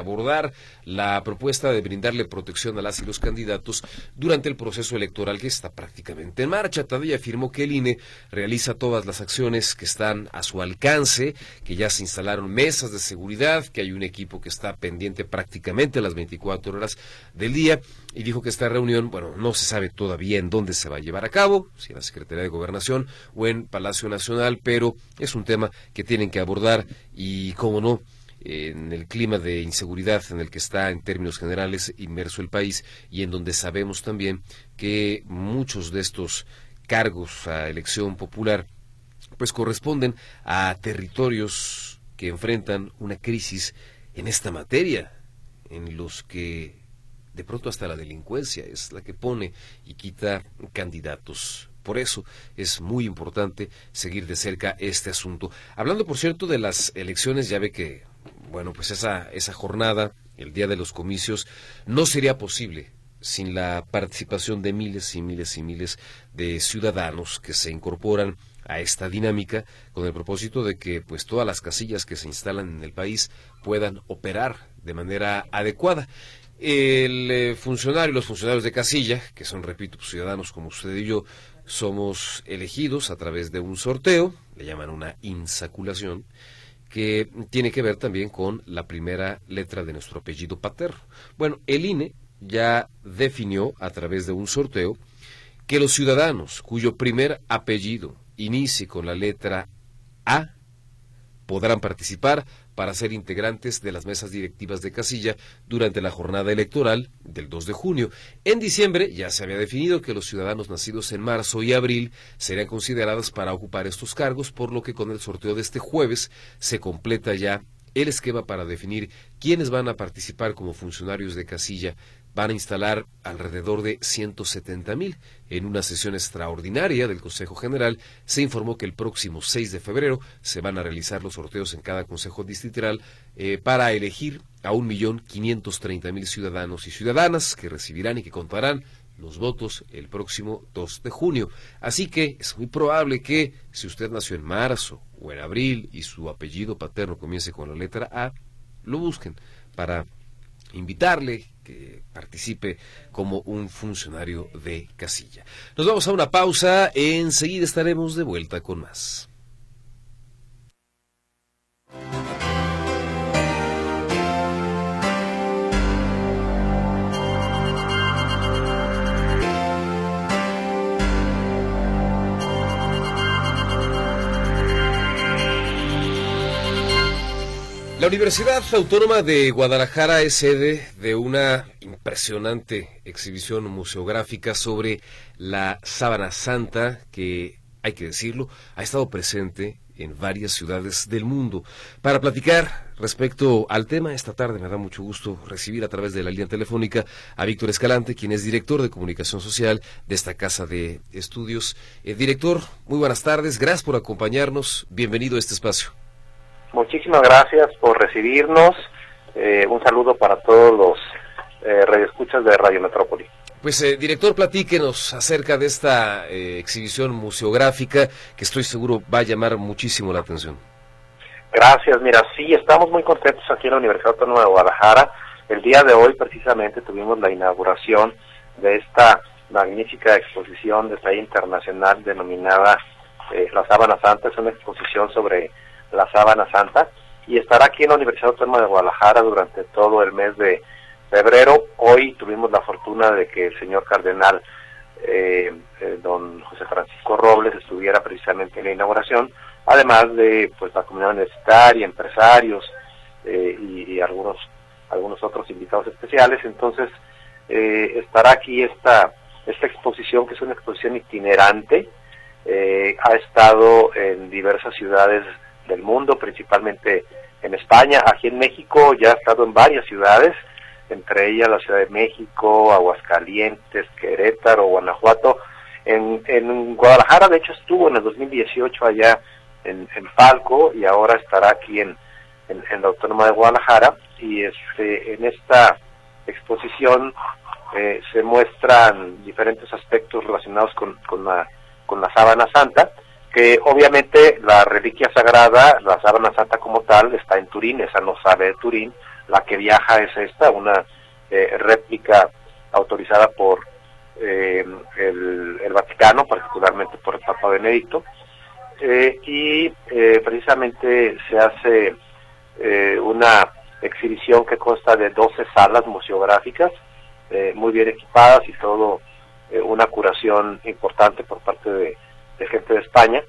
la propuesta de brindarle protección a las y los candidatos durante el proceso electoral que está prácticamente en marcha. Tadei afirmó que el INE realiza todas las acciones que están a su alcance, que ya se instalaron mesas de seguridad, que hay un equipo que está pendiente prácticamente las 24 horas del día y dijo que esta reunión, bueno, no se sabe todavía en dónde se va a llevar a cabo, si en la Secretaría de Gobernación o en Palacio Nacional, pero es un tema que tienen que abordar y, cómo no, en el clima de inseguridad en el que está en términos generales inmerso el país y en donde sabemos también que muchos de estos cargos a elección popular pues corresponden a territorios que enfrentan una crisis en esta materia, en los que de pronto hasta la delincuencia es la que pone y quita candidatos. Por eso es muy importante seguir de cerca este asunto. Hablando, por cierto, de las elecciones, ya ve que, bueno, pues esa, esa jornada, el día de los comicios, no sería posible sin la participación de miles y miles y miles de ciudadanos que se incorporan a esta dinámica con el propósito de que pues todas las casillas que se instalan en el país puedan operar de manera adecuada. El eh, funcionario, los funcionarios de casilla, que son, repito, ciudadanos como usted y yo, somos elegidos a través de un sorteo, le llaman una insaculación, que tiene que ver también con la primera letra de nuestro apellido paterno. Bueno, el INE ya definió a través de un sorteo que los ciudadanos cuyo primer apellido inicie con la letra A podrán participar para ser integrantes de las mesas directivas de casilla durante la jornada electoral del 2 de junio. En diciembre ya se había definido que los ciudadanos nacidos en marzo y abril serían considerados para ocupar estos cargos, por lo que con el sorteo de este jueves se completa ya el esquema para definir quiénes van a participar como funcionarios de casilla van a instalar alrededor de 170 mil. En una sesión extraordinaria del Consejo General se informó que el próximo 6 de febrero se van a realizar los sorteos en cada Consejo Distrital eh, para elegir a un millón quinientos treinta mil ciudadanos y ciudadanas que recibirán y que contarán los votos el próximo 2 de junio. Así que es muy probable que si usted nació en marzo o en abril y su apellido paterno comience con la letra A, lo busquen para invitarle que participe como un funcionario de casilla. Nos vamos a una pausa, enseguida estaremos de vuelta con más. La Universidad Autónoma de Guadalajara es sede de una impresionante exhibición museográfica sobre la sábana santa que, hay que decirlo, ha estado presente en varias ciudades del mundo. Para platicar respecto al tema, esta tarde me da mucho gusto recibir a través de la línea telefónica a Víctor Escalante, quien es director de comunicación social de esta casa de estudios. Eh, director, muy buenas tardes, gracias por acompañarnos, bienvenido a este espacio. Muchísimas gracias por recibirnos. Eh, un saludo para todos los eh, radioescuchas de Radio Metrópoli. Pues, eh, director, platíquenos acerca de esta eh, exhibición museográfica que estoy seguro va a llamar muchísimo la atención. Gracias, mira, sí, estamos muy contentos aquí en la Universidad Autónoma de Guadalajara. El día de hoy, precisamente, tuvimos la inauguración de esta magnífica exposición de talla internacional denominada La Sábana Santa. Es una exposición sobre la Sábana Santa y estará aquí en la Universidad Autónoma de Guadalajara durante todo el mes de febrero. Hoy tuvimos la fortuna de que el señor cardenal eh, eh, don José Francisco Robles estuviera precisamente en la inauguración, además de pues la comunidad universitaria, empresarios y, algunos algunos otros invitados especiales. Entonces estará aquí esta esta exposición que es una exposición itinerante. ha estado en diversas ciudades del mundo, principalmente en España. Aquí en México ya ha estado en varias ciudades, entre ellas la Ciudad de México, Aguascalientes, Querétaro, Guanajuato. En, en Guadalajara, de hecho, estuvo en el 2018 allá en, en Falco y ahora estará aquí en, en, la Autónoma de Guadalajara. Y este, en esta exposición eh, se muestran diferentes aspectos relacionados con, con, la, con la sábana santa que obviamente la reliquia sagrada, la sábana santa como tal, está en Turín, esa no sabe de Turín, la que viaja es esta, una eh, réplica autorizada por eh, el, Vaticano, particularmente por el Papa Benedicto, eh, y precisamente se hace una exhibición que consta de 12 salas museográficas, muy bien equipadas y todo una curación importante por parte de gente de España,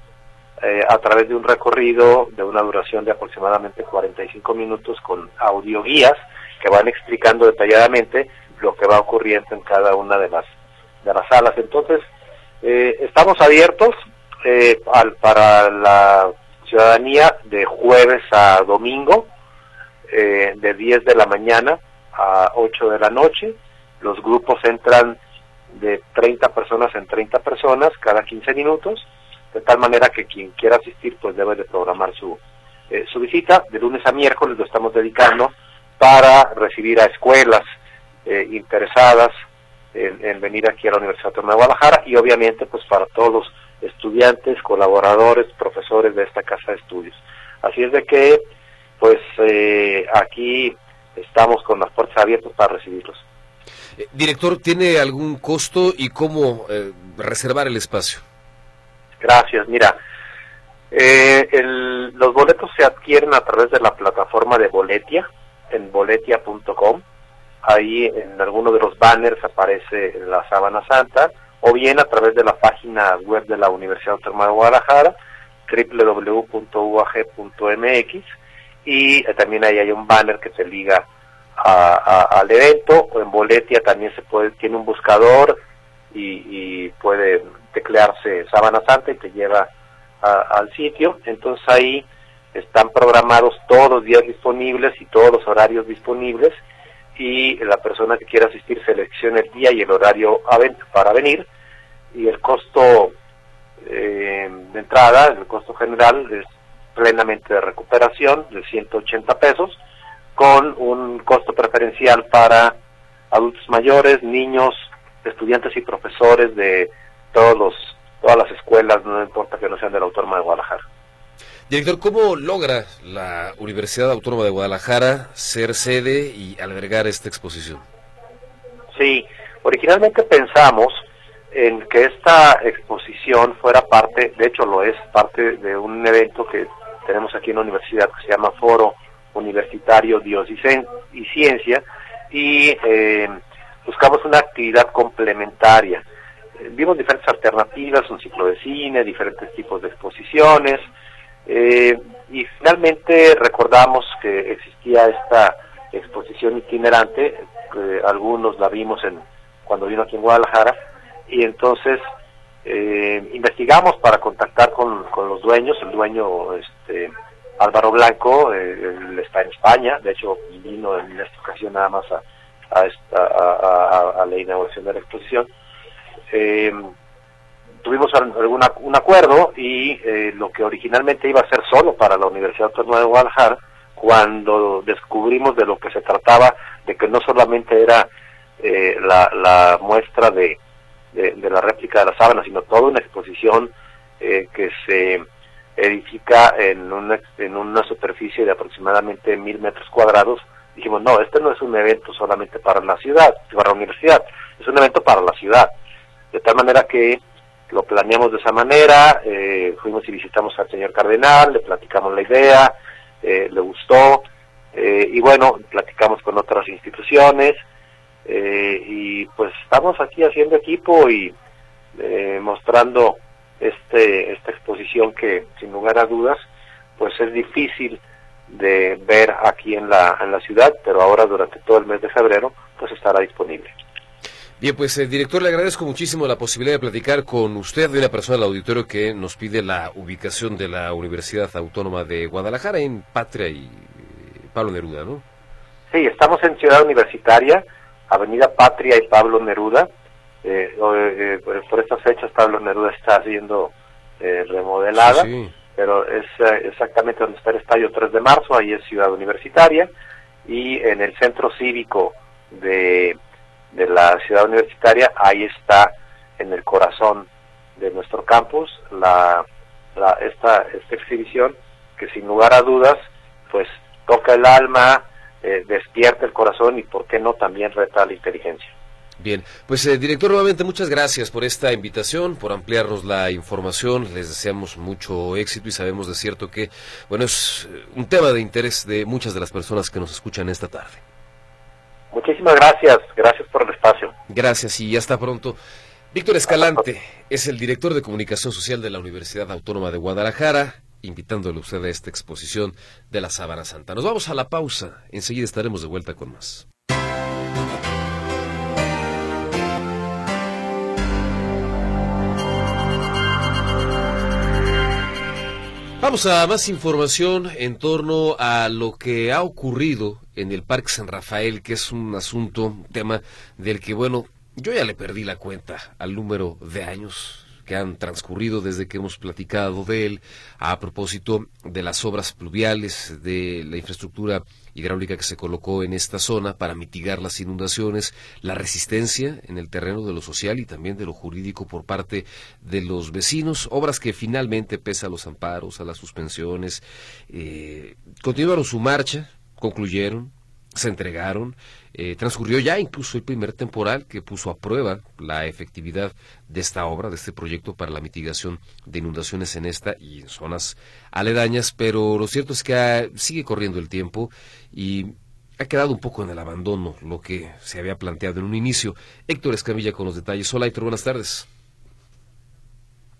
eh, a través de un recorrido de una duración de aproximadamente 45 minutos con audioguías que van explicando detalladamente lo que va ocurriendo en cada una de las, de las salas. Entonces, eh, estamos abiertos eh, al, para la ciudadanía de jueves a domingo, de 10 de la mañana a 8 de la noche. Los grupos entran de 30 personas en 30 personas cada 15 minutos, de tal manera que quien quiera asistir pues debe de programar su, eh, su visita. De lunes a miércoles lo estamos dedicando para recibir a escuelas eh, interesadas en, venir aquí a la Universidad de Guadalajara y obviamente pues para todos los estudiantes, colaboradores, profesores de esta casa de estudios. Así es de que pues eh, aquí estamos con las puertas abiertas para recibirlos. Eh, director, ¿tiene algún costo y cómo eh, reservar el espacio? Gracias, mira, eh, los boletos se adquieren a través de la plataforma de Boletia, en boletia.com. Ahí en alguno de los banners aparece la sábana santa, o bien a través de la página web de la Universidad Autónoma de Guadalajara, www.uag.mx, y también ahí hay un banner que se liga al evento o en Boletia también se puede tiene un buscador y, puede teclearse Sábana Santa y te lleva al sitio. Entonces ahí están programados todos los días disponibles y todos los horarios disponibles y la persona que quiera asistir selecciona el día y el horario para venir. Y el costo eh, de entrada, el costo general es plenamente de recuperación de 180 pesos con un costo preferencial para adultos mayores, niños, estudiantes y profesores de todos los, todas las escuelas, no importa que no sean de la Autónoma de Guadalajara. Director, ¿cómo logra la Universidad Autónoma de Guadalajara ser sede y albergar esta exposición? Sí, originalmente pensamos en que esta exposición fuera parte, de hecho lo es, parte de un evento que tenemos aquí en la universidad que se llama Foro Universitario Dios y, Ciencia y eh, buscamos una actividad complementaria. Eh, vimos diferentes alternativas, un ciclo de cine, diferentes tipos de exposiciones eh, y finalmente recordamos que existía esta exposición itinerante, algunos la vimos en cuando vino aquí en Guadalajara y entonces investigamos para contactar con, con los dueños, el dueño este, Álvaro Blanco, eh, él está en España, de hecho vino en esta ocasión nada más a, a, la inauguración de la exposición. Eh, tuvimos algún un acuerdo y eh, lo que originalmente iba a ser solo para la Universidad Autónoma de Guadalajara, cuando descubrimos de lo que se trataba, de que no solamente era la, muestra de, de, la réplica de la sábana, sino toda una exposición que se edifica en una, en una superficie de aproximadamente mil metros cuadrados, dijimos, no, este no es un evento solamente para la ciudad, para la universidad, es un evento para la ciudad. De tal manera que lo planeamos de esa manera, eh, fuimos y visitamos al señor cardenal, le platicamos la idea, eh, le gustó, eh, y bueno, platicamos con otras instituciones, y pues estamos aquí haciendo equipo y mostrando este esta exposición que sin lugar a dudas pues es difícil de ver aquí en la en la ciudad, pero ahora durante todo el mes de febrero pues estará disponible. Bien, pues el director, le agradezco muchísimo la posibilidad de platicar con usted de una persona del auditorio que nos pide la ubicación de la Universidad Autónoma de Guadalajara en Patria y Pablo Neruda, ¿no? Sí, estamos en Ciudad Universitaria, Avenida Patria y Pablo Neruda. Eh, eh, por estas fechas Pablo Neruda está siendo eh, remodelada, pero es exactamente donde está el Estadio 3 de Marzo, ahí es Ciudad Universitaria, y en el centro cívico de de la ciudad universitaria, ahí está en el corazón de nuestro campus la, esta, esta exhibición que sin lugar a dudas pues toca el alma, eh, despierta el corazón y por qué no también reta la inteligencia. Bien, pues eh, director, nuevamente muchas gracias por esta invitación, por ampliarnos la información. Les deseamos mucho éxito y sabemos de cierto que, bueno, es eh, un tema de interés de muchas de las personas que nos escuchan esta tarde. Muchísimas gracias, gracias por el espacio. Gracias y hasta pronto. Víctor Escalante es el director de comunicación social de la Universidad Autónoma de Guadalajara, invitándole a usted a esta exposición de la Sábana Santa. Nos vamos a la pausa, enseguida estaremos de vuelta con más. Vamos a más información en torno a lo que ha ocurrido en el Parque San Rafael, que es un asunto, un tema del que, bueno, yo ya le perdí la cuenta al número de años que han transcurrido desde que hemos platicado de él a propósito de las obras pluviales, de la infraestructura hidráulica que se colocó en esta zona para mitigar las inundaciones, la resistencia en el terreno de lo social y también de lo jurídico por parte de los vecinos, obras que finalmente, pese a los amparos, a las suspensiones, eh, continuaron su marcha, concluyeron, se entregaron. Eh, transcurrió ya incluso el primer temporal que puso a prueba la efectividad de esta obra, de este proyecto para la mitigación de inundaciones en esta y en zonas aledañas, pero lo cierto es que sigue corriendo el tiempo y ha quedado un poco en el abandono lo que se había planteado en un inicio. Héctor Escamilla con los detalles. Hola Héctor, buenas tardes.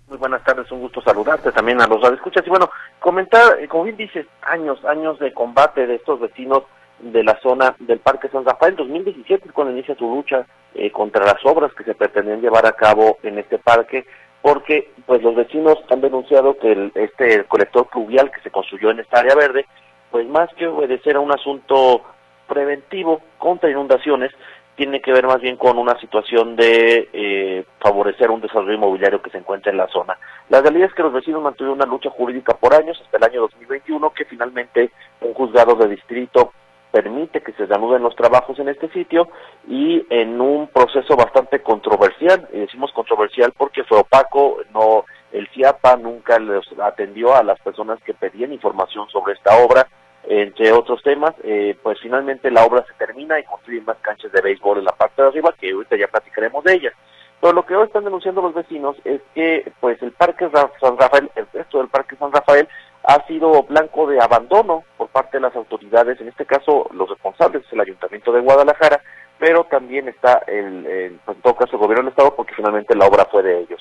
Muy buenas tardes, un gusto saludarte también a los radioescuchas. Y bueno, comentar, eh, como bien dices, años, años de combate de estos vecinos de la zona del Parque San Rafael. 2017 cuando inicia su lucha eh, contra las obras que se pretenden llevar a cabo en este parque, porque pues los vecinos han denunciado que el, este colector pluvial que se construyó en esta área verde, pues más que obedecer a un asunto preventivo contra inundaciones, tiene que ver más bien con una situación de eh, favorecer un desarrollo inmobiliario que se encuentra en la zona. La realidad es que los vecinos mantuvieron una lucha jurídica por años, hasta el año 2021, que finalmente un juzgado de distrito permite que se reanuden los trabajos en este sitio y en un proceso bastante controversial, y decimos controversial porque fue opaco, no el CIAPA nunca les atendió a las personas que pedían información sobre esta obra, entre otros temas, eh, pues finalmente la obra se termina y construyen más canchas de béisbol en la parte de arriba, que ahorita ya platicaremos de ellas. Pero lo que hoy están denunciando los vecinos es que pues el Parque San Rafael, el resto del Parque San Rafael, ha sido blanco de abandono por parte de las autoridades, en este caso los responsables es el Ayuntamiento de Guadalajara, pero también está el, pues, en todo caso el gobierno del Estado porque finalmente la obra fue de ellos.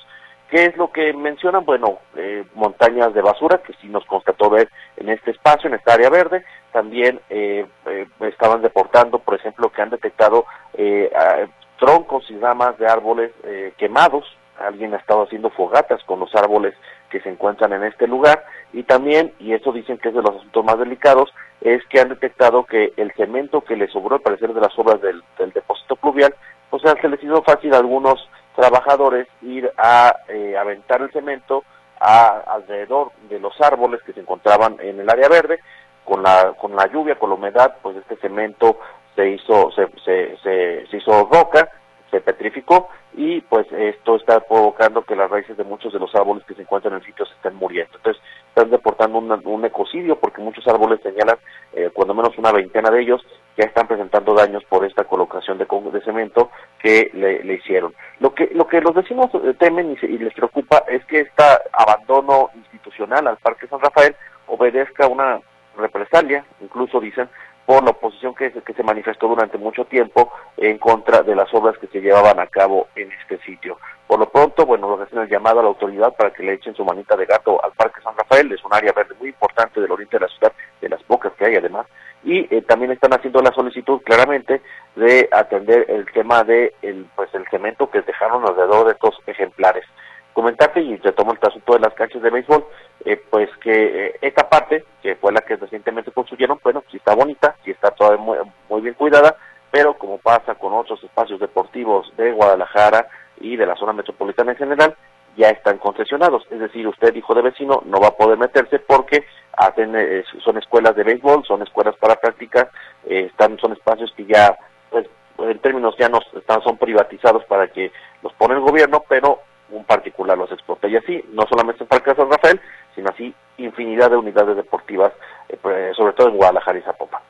¿Qué es lo que mencionan? Bueno, eh, montañas de basura que sí nos constató ver en este espacio, en esta área verde. También eh, eh, estaban deportando, por ejemplo, que han detectado troncos y ramas de árboles quemados. Alguien ha estado haciendo fogatas con los árboles que se encuentran en este lugar. Y también, y eso dicen que es de los asuntos más delicados, es que han detectado que el cemento que les sobró al parecer de las obras del, depósito pluvial, o sea, se les hizo fácil a algunos trabajadores ir a eh, aventar el cemento a, alrededor de los árboles que se encontraban en el área verde, con la, con la lluvia, con la humedad, pues este cemento se hizo, se, se, se hizo roca, se petrificó y pues esto está provocando que las raíces de muchos de los árboles que se encuentran en el sitio se estén muriendo. Entonces están deportando un ecocidio porque muchos árboles señalan, eh, cuando menos una veintena de ellos, ya están presentando daños por esta colocación de, de cemento que le, hicieron. Lo que, lo que los vecinos eh, temen y, y les preocupa es que este abandono institucional al Parque San Rafael obedezca una represalia, incluso dicen, por la oposición que, que se manifestó durante mucho tiempo en contra de las obras que se llevaban a cabo en este sitio. Por lo pronto, bueno, lo hacen el llamado a la autoridad para que le echen su manita de gato al Parque San Rafael, es un área verde muy importante del oriente de la ciudad, de las pocas que hay además, y eh, también están haciendo la solicitud claramente de atender el tema de el, pues el cemento que dejaron alrededor de estos ejemplares. Comentarte, y retomo el asunto de las canchas de béisbol, eh, pues que eh, esta parte, que fue la que recientemente construyeron, bueno, sí está bonita, sí está todavía muy, muy bien cuidada, pero como pasa con otros espacios deportivos de Guadalajara y de la zona metropolitana en general, ya están concesionados. Es decir, usted, hijo de vecino, no va a poder meterse porque hacen eh, son escuelas de béisbol, son escuelas para prácticas, eh, están son espacios que ya, pues, en términos ya no están, son privatizados para que los pone el gobierno, pero un particular los explota. Y así, no solamente en Parque San Rafael, sino así infinidad de unidades deportivas, eh, pues, sobre todo en Guadalajara y Zapopan.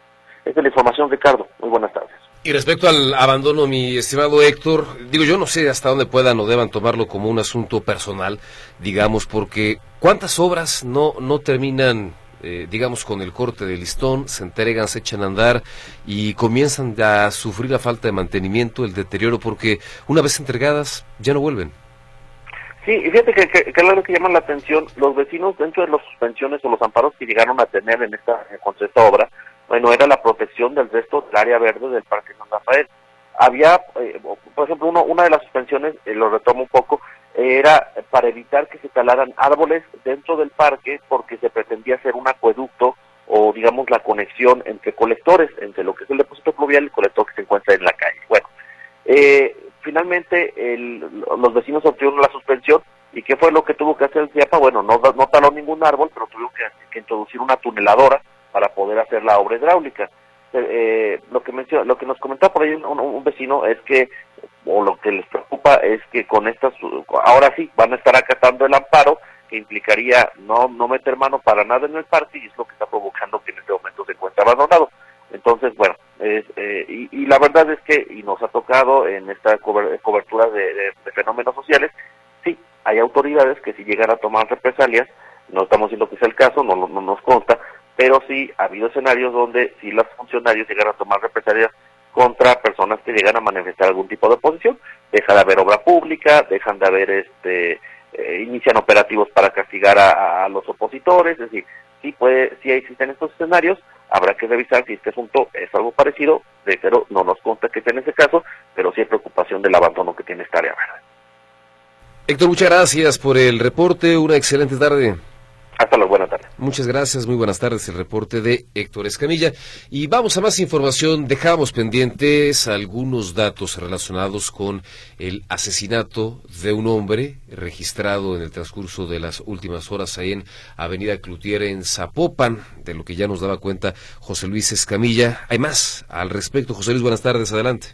Esta es la información, Ricardo. Muy buenas tardes. Y respecto al abandono, mi estimado Héctor, digo, yo no sé hasta dónde puedan o deban tomarlo como un asunto personal, digamos, porque ¿cuántas obras no, no terminan, eh, digamos, con el corte de listón, se entregan, se echan a andar y comienzan a sufrir la falta de mantenimiento, el deterioro, porque una vez entregadas ya no vuelven? Sí, fíjate que, que, que lo que llama la atención, los vecinos dentro de las suspensiones o los amparos que llegaron a tener en esta, con esta obra, bueno, era la protección del resto del área verde del Parque San Rafael. Había, eh, por ejemplo, uno, una de las suspensiones, eh, lo retomo un poco, era para evitar que se talaran árboles dentro del parque porque se pretendía hacer un acueducto o digamos la conexión entre colectores, entre lo que es el depósito pluvial y el colector que se encuentra en la calle. Bueno, eh, finalmente el, los vecinos obtuvieron la suspensión y ¿qué fue lo que tuvo que hacer el CIAPA? Bueno, no, taló ningún árbol, pero tuvieron que, introducir una tuneladora para poder hacer la obra hidráulica. Eh, lo que menciona, lo que nos comentaba por ahí un, vecino es que o lo que les preocupa es que con estas ahora sí van a estar acatando el amparo que implicaría no no meter mano para nada en el parque y es lo que está provocando que en este momento se encuentre abandonado entonces bueno eh, y, y, la verdad es que y nos ha tocado en esta cobertura de, fenómenos sociales sí hay autoridades que si llegan a tomar represalias no estamos diciendo que sea el caso no, no nos consta pero sí ha habido escenarios donde sí los funcionarios llegan a tomar represalias contra personas que llegan a manifestar algún tipo de oposición, deja de haber obra pública, dejan de haber este eh, inician operativos para castigar a, a, los opositores, es decir, sí puede, sí existen estos escenarios, habrá que revisar si este asunto es algo parecido, pero no nos consta que sea en ese caso, pero sí hay preocupación del abandono que tiene esta área verde. Héctor, muchas gracias por el reporte, una excelente tarde. Hasta luego, buenas tardes. Muchas gracias, muy buenas tardes. El reporte de Héctor Escamilla. Y vamos a más información. Dejamos pendientes algunos datos relacionados con el asesinato de un hombre registrado en el transcurso de las últimas horas ahí en Avenida Clutier en Zapopan, de lo que ya nos daba cuenta José Luis Escamilla. Hay más al respecto. José Luis, buenas tardes. Adelante.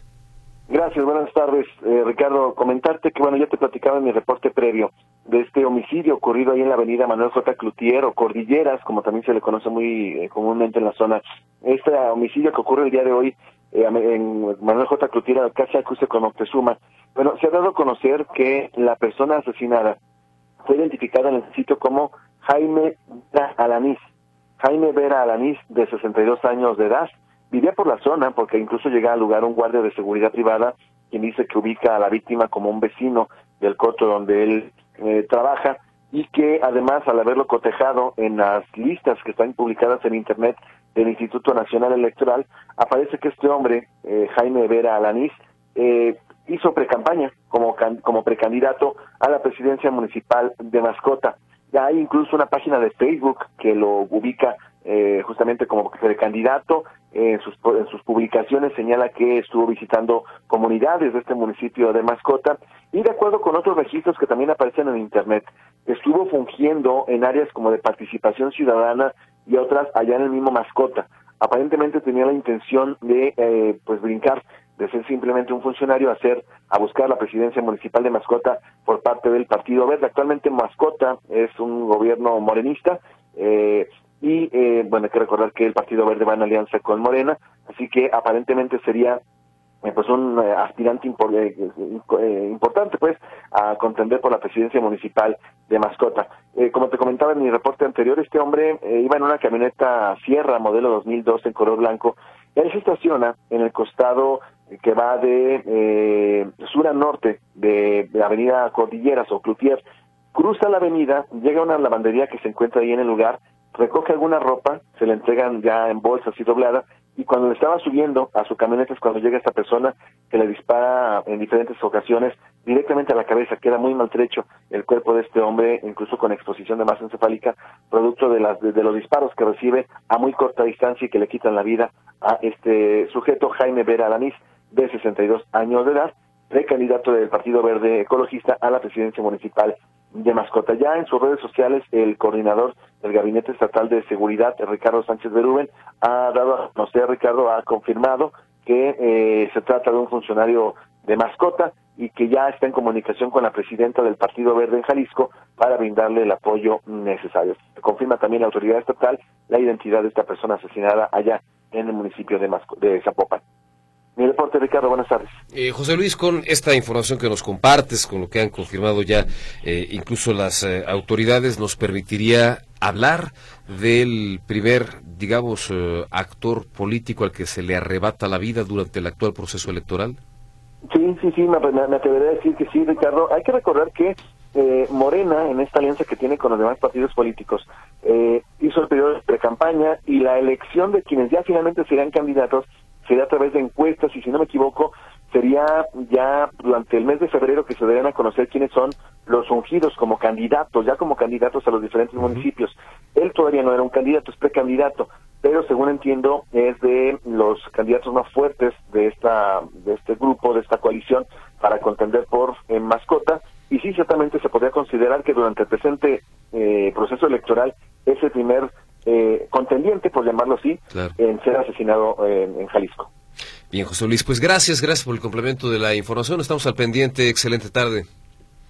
Gracias, buenas tardes, eh, Ricardo. Comentarte que, bueno, ya te platicaba en mi reporte previo de este homicidio ocurrido ahí en la avenida Manuel J. Clutier o Cordilleras, como también se le conoce muy eh, comúnmente en la zona. Este homicidio que ocurre el día de hoy eh, en Manuel J. Clutier, casi acuse con Moctezuma. Bueno, se ha dado a conocer que la persona asesinada fue identificada en el sitio como Jaime Vera Alanís. Jaime Vera Alanís, de 62 años de edad, vivía por la zona porque incluso llega al lugar un guardia de seguridad privada quien dice que ubica a la víctima como un vecino del coto donde él eh, trabaja y que además al haberlo cotejado en las listas que están publicadas en internet del Instituto Nacional Electoral aparece que este hombre eh, Jaime Vera Alanís eh, hizo precampaña como como precandidato a la presidencia municipal de Mascota ya hay incluso una página de Facebook que lo ubica eh, justamente como precandidato. En sus, en sus publicaciones señala que estuvo visitando comunidades de este municipio de Mascota y de acuerdo con otros registros que también aparecen en Internet, estuvo fungiendo en áreas como de participación ciudadana y otras allá en el mismo Mascota. Aparentemente tenía la intención de eh, pues brincar de ser simplemente un funcionario a ser a buscar la presidencia municipal de Mascota por parte del Partido Verde. Actualmente Mascota es un gobierno morenista eh, y eh, bueno, hay que recordar que el Partido Verde va en alianza con Morena, así que aparentemente sería eh, pues un eh, aspirante importante pues a contender por la presidencia municipal de Mascota. como te comentaba en mi reporte anterior, este hombre iba en una camioneta Sierra modelo 2002 en color blanco. Él se estaciona en el costado que va de sur a norte de, la avenida Cordilleras o Cloutier. Cruza la avenida, llega a una lavandería que se encuentra ahí en el lugar, recoge alguna ropa, se le entregan ya en bolsas y dobladas, y cuando le estaba subiendo a su camioneta es cuando llega esta persona que le dispara en diferentes ocasiones directamente a la cabeza, queda muy maltrecho el cuerpo de este hombre, incluso con exposición de masa encefálica, producto de, las, de, los disparos que recibe a muy corta distancia y que le quitan la vida a este sujeto, Jaime Vera Alanís, de 62 años de edad, precandidato del Partido Verde Ecologista a la presidencia municipal de Mascota. Ya en sus redes sociales, el coordinador del Gabinete Estatal de Seguridad, Ricardo Sánchez Berúben, ha dado a conocer, Ricardo ha confirmado que eh, se trata de un funcionario de mascota y que ya está en comunicación con la presidenta del Partido Verde en Jalisco para brindarle el apoyo necesario. confirma también la autoridad estatal la identidad de esta persona asesinada allá en el municipio de, de Zapopan. Mi deporte, Ricardo, buenas tardes. Eh, José Luis, con esta información que nos compartes, con lo que han confirmado ya eh, incluso las eh, autoridades, nos permitiría hablar del primer, digamos, actor político al que se le arrebata la vida durante el actual proceso electoral. Sí, sí, sí, me, me atrevería a decir que sí, Ricardo. Hay que recordar que Morena, en esta alianza que tiene con los demás partidos políticos, hizo el periodo de pre-campaña y la elección de quienes ya finalmente serán candidatos sería a través de encuestas y si no me equivoco sería ya durante el mes de febrero que se deberán a conocer quiénes son los ungidos como candidatos, ya como candidatos a los diferentes municipios. Él todavía no era un candidato, es precandidato, pero según entiendo es de los candidatos más fuertes de esta de este grupo, de esta coalición para contender por en mascota y sí ciertamente se podría considerar que durante el presente eh, proceso electoral es el primer eh, contendiente, por llamarlo así, en ser asesinado en, Jalisco. Bien, José Luis, pues gracias, gracias por el complemento de la información. Estamos al pendiente. Excelente tarde.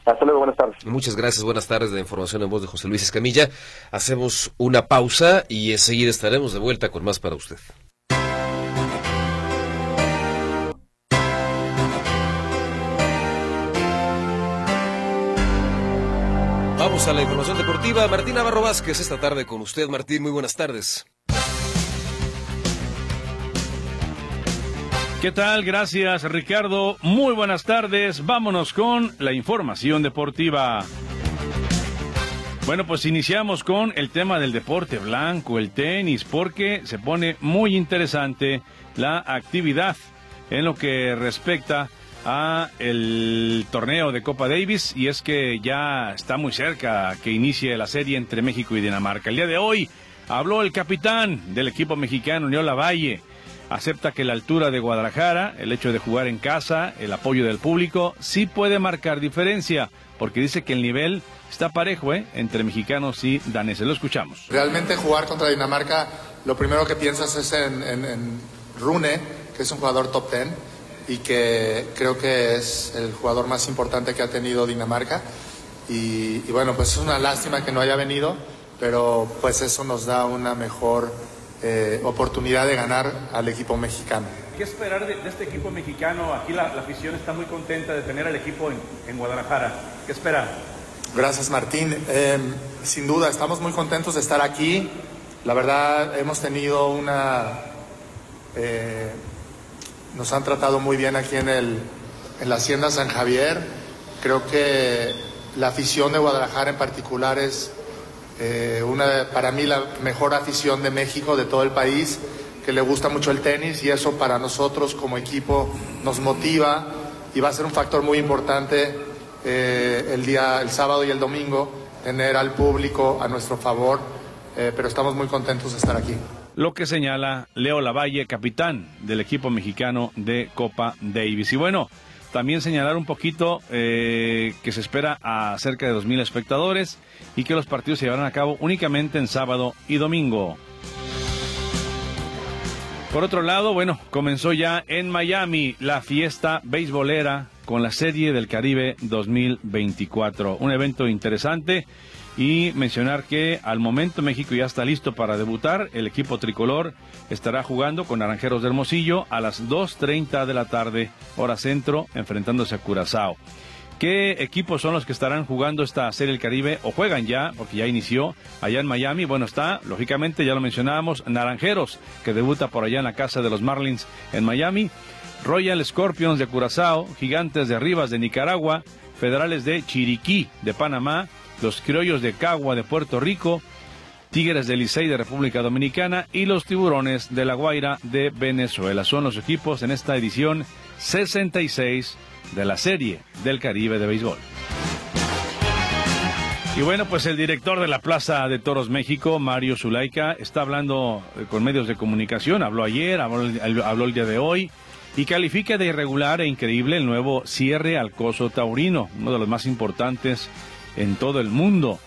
Hasta luego, buenas tardes. Muchas gracias, buenas tardes. La información en voz de José Luis Escamilla. Hacemos una pausa y enseguida estaremos de vuelta con más para usted. Vamos a la información deportiva. Martín Navarro Vázquez esta tarde con usted. Martín, muy buenas tardes. ¿Qué tal? Gracias, Ricardo. Muy buenas tardes. Vámonos con la información deportiva. Bueno, pues iniciamos con el tema del deporte blanco, el tenis, porque se pone muy interesante la actividad en lo que respecta a el torneo de Copa Davis y es que ya está muy cerca que inicie la serie entre México y Dinamarca. El día de hoy habló el capitán del equipo mexicano, Neo Lavalle. Acepta que la altura de Guadalajara, el hecho de jugar en casa, el apoyo del público, sí puede marcar diferencia, porque dice que el nivel está parejo ¿eh? entre mexicanos y daneses. Lo escuchamos. Realmente jugar contra Dinamarca, lo primero que piensas es en, en Rune, que es un jugador top ten y que creo que es el jugador más importante que ha tenido Dinamarca. Y, bueno, pues es una lástima que no haya venido, pero pues eso nos da una mejor eh, oportunidad de ganar al equipo mexicano. ¿Qué esperar de, este equipo mexicano? Aquí la, afición está muy contenta de tener al equipo en, Guadalajara. ¿Qué espera? Gracias Martín. Em, sin duda, estamos muy contentos de estar aquí. La verdad, hemos tenido una... Eh, nos han tratado muy bien aquí en, el, en la Hacienda San Javier. Creo que la afición de Guadalajara en particular es eh, una, para mí la mejor afición de México, de todo el país, que le gusta mucho el tenis y eso para nosotros como equipo nos motiva y va a ser un factor muy importante eh, el día, el sábado y el domingo, tener al público a nuestro favor, eh, pero estamos muy contentos de estar aquí lo que señala Leo Lavalle, capitán del equipo mexicano de Copa Davis. Y bueno, también señalar un poquito eh, que se espera a cerca de 2.000 espectadores y que los partidos se llevarán a cabo únicamente en sábado y domingo. Por otro lado, bueno, comenzó ya en Miami la fiesta beisbolera con la Serie del Caribe 2024. Un evento interesante y mencionar que al momento México ya está listo para debutar. El equipo tricolor estará jugando con Naranjeros de Hermosillo a las 2.30 de la tarde, hora centro, enfrentándose a Curazao. ¿Qué equipos son los que estarán jugando esta Serie del Caribe o juegan ya, porque ya inició allá en Miami? Bueno, está, lógicamente, ya lo mencionábamos, Naranjeros, que debuta por allá en la casa de los Marlins en Miami. Royal Scorpions de Curazao, Gigantes de Rivas de Nicaragua, Federales de Chiriquí de Panamá, los Criollos de Cagua de Puerto Rico, Tigres de Licey de República Dominicana y los Tiburones de La Guaira de Venezuela. Son los equipos en esta edición 66 de la Serie del Caribe de Béisbol. Y bueno, pues el director de la Plaza de Toros México, Mario Zulaika, está hablando eh, con medios de comunicación, habló ayer, habló, el día de hoy, y califica de irregular e increíble el nuevo cierre al coso taurino, uno de los más importantes en todo el mundo,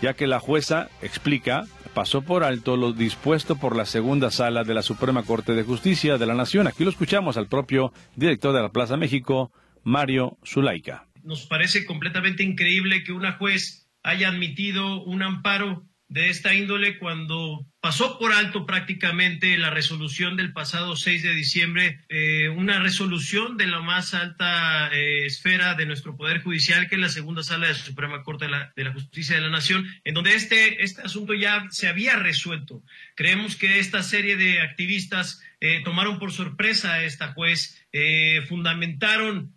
ya que la jueza explica pasó por alto lo dispuesto por la segunda sala de la Suprema Corte de Justicia de la Nación. Aquí lo escuchamos al propio director de la Plaza México, Mario Zulaika. Nos parece completamente increíble que una juez haya admitido un amparo de esta índole cuando pasó por alto prácticamente la resolución del pasado 6 de diciembre, eh, una resolución de la más alta eh, esfera de nuestro Poder Judicial, que es la segunda sala de la Suprema Corte de la, Justicia de la Nación, en donde este, este asunto ya se había resuelto. Creemos que esta serie de activistas eh, tomaron por sorpresa a esta juez, fundamentaron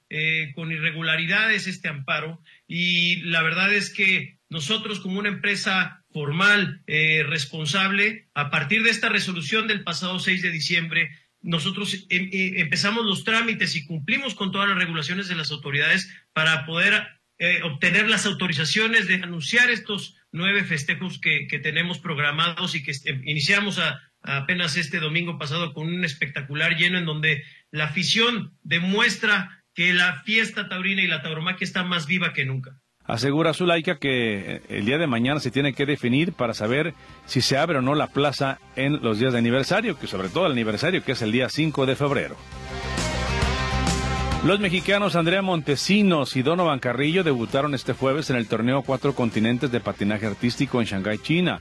con irregularidades este amparo y la verdad es que nosotros como una empresa formal, eh, responsable, a partir de esta resolución del pasado 6 de diciembre, nosotros em, eh, empezamos los trámites y cumplimos con todas las regulaciones de las autoridades para poder eh, obtener las autorizaciones de anunciar estos nueve festejos que, tenemos programados y que iniciamos apenas este domingo pasado con un espectacular lleno en donde la afición demuestra que la fiesta taurina y la tauromaquia está más viva que nunca. Asegura Zulaika que eh, el día de mañana se tiene que definir para saber si se abre o no la plaza en los días de aniversario, que sobre todo el aniversario que es el día 5 de febrero. Los mexicanos Andrea Montesinos y Donovan Carrillo debutaron este jueves en el torneo Cuatro Continentes de Patinaje Artístico en Shanghái, China.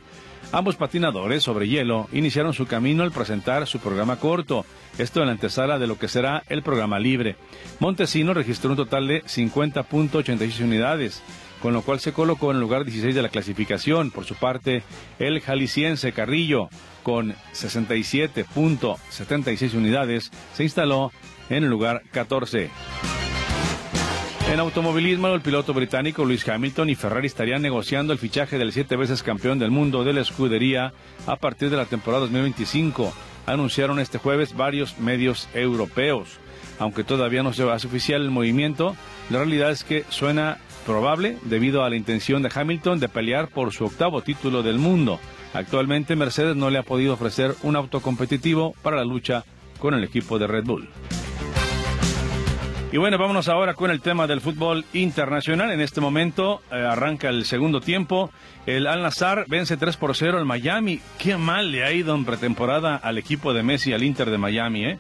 Ambos patinadores sobre hielo iniciaron su camino al presentar su programa corto, esto en la antesala de lo que será el programa libre. Montesino registró un total de 50.86 unidades, con lo cual se colocó en el lugar 16 de la clasificación. Por su parte, el jalisciense Carrillo, con 67.76 unidades, se instaló en el lugar 14. En automovilismo, el piloto británico Lewis Hamilton y Ferrari estarían negociando el fichaje del siete veces campeón del mundo de la escudería a partir de la temporada 2025. Anunciaron este jueves varios medios europeos. Aunque todavía no se hace oficial el movimiento, la realidad es que suena probable debido a la intención de Hamilton de pelear por su octavo título del mundo. Actualmente Mercedes no le ha podido ofrecer un auto competitivo para la lucha con el equipo de Red Bull. Y bueno, vámonos ahora con el tema del fútbol internacional. En este momento eh, arranca el segundo tiempo. El Al Nazar vence 3 por 0 al Miami. Qué mal le ha ido en pretemporada al equipo de Messi, al Inter de Miami, ¿eh?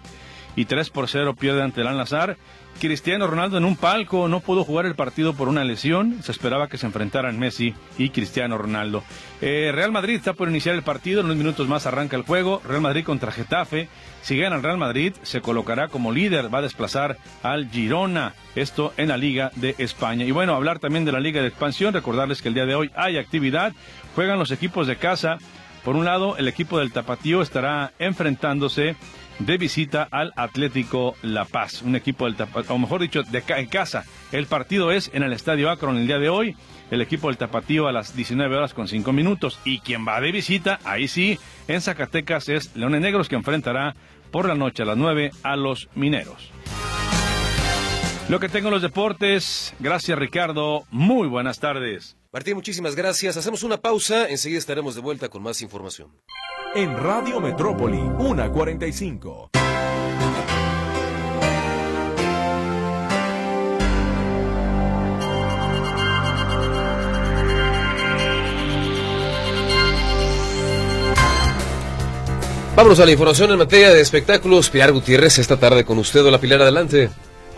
Y 3 por 0 pierde ante el Al Nazar. Cristiano Ronaldo en un palco no pudo jugar el partido por una lesión. Se esperaba que se enfrentaran Messi y Cristiano Ronaldo. Eh, Real Madrid está por iniciar el partido. En unos minutos más arranca el juego. Real Madrid contra Getafe. Si gana el Real Madrid, se colocará como líder. Va a desplazar al Girona. Esto en la Liga de España. Y bueno, hablar también de la Liga de Expansión. Recordarles que el día de hoy hay actividad. Juegan los equipos de casa. Por un lado, el equipo del Tapatío estará enfrentándose de visita al Atlético La Paz, un equipo del o mejor dicho, de en casa. El partido es en el Estadio Akron el día de hoy. El equipo del Tapatío a las 19 horas con 5 minutos. Y quien va de visita, ahí sí, en Zacatecas es Leones Negros que enfrentará por la noche a las 9 a los Mineros. Lo que tengo en los deportes. Gracias, Ricardo. Muy buenas tardes. Martín, muchísimas gracias. Hacemos una pausa. Enseguida estaremos de vuelta con más información en Radio Metrópoli, 145. Vámonos a la información en materia de espectáculos. Pilar Gutiérrez, esta tarde con usted. Hola Pilar, adelante.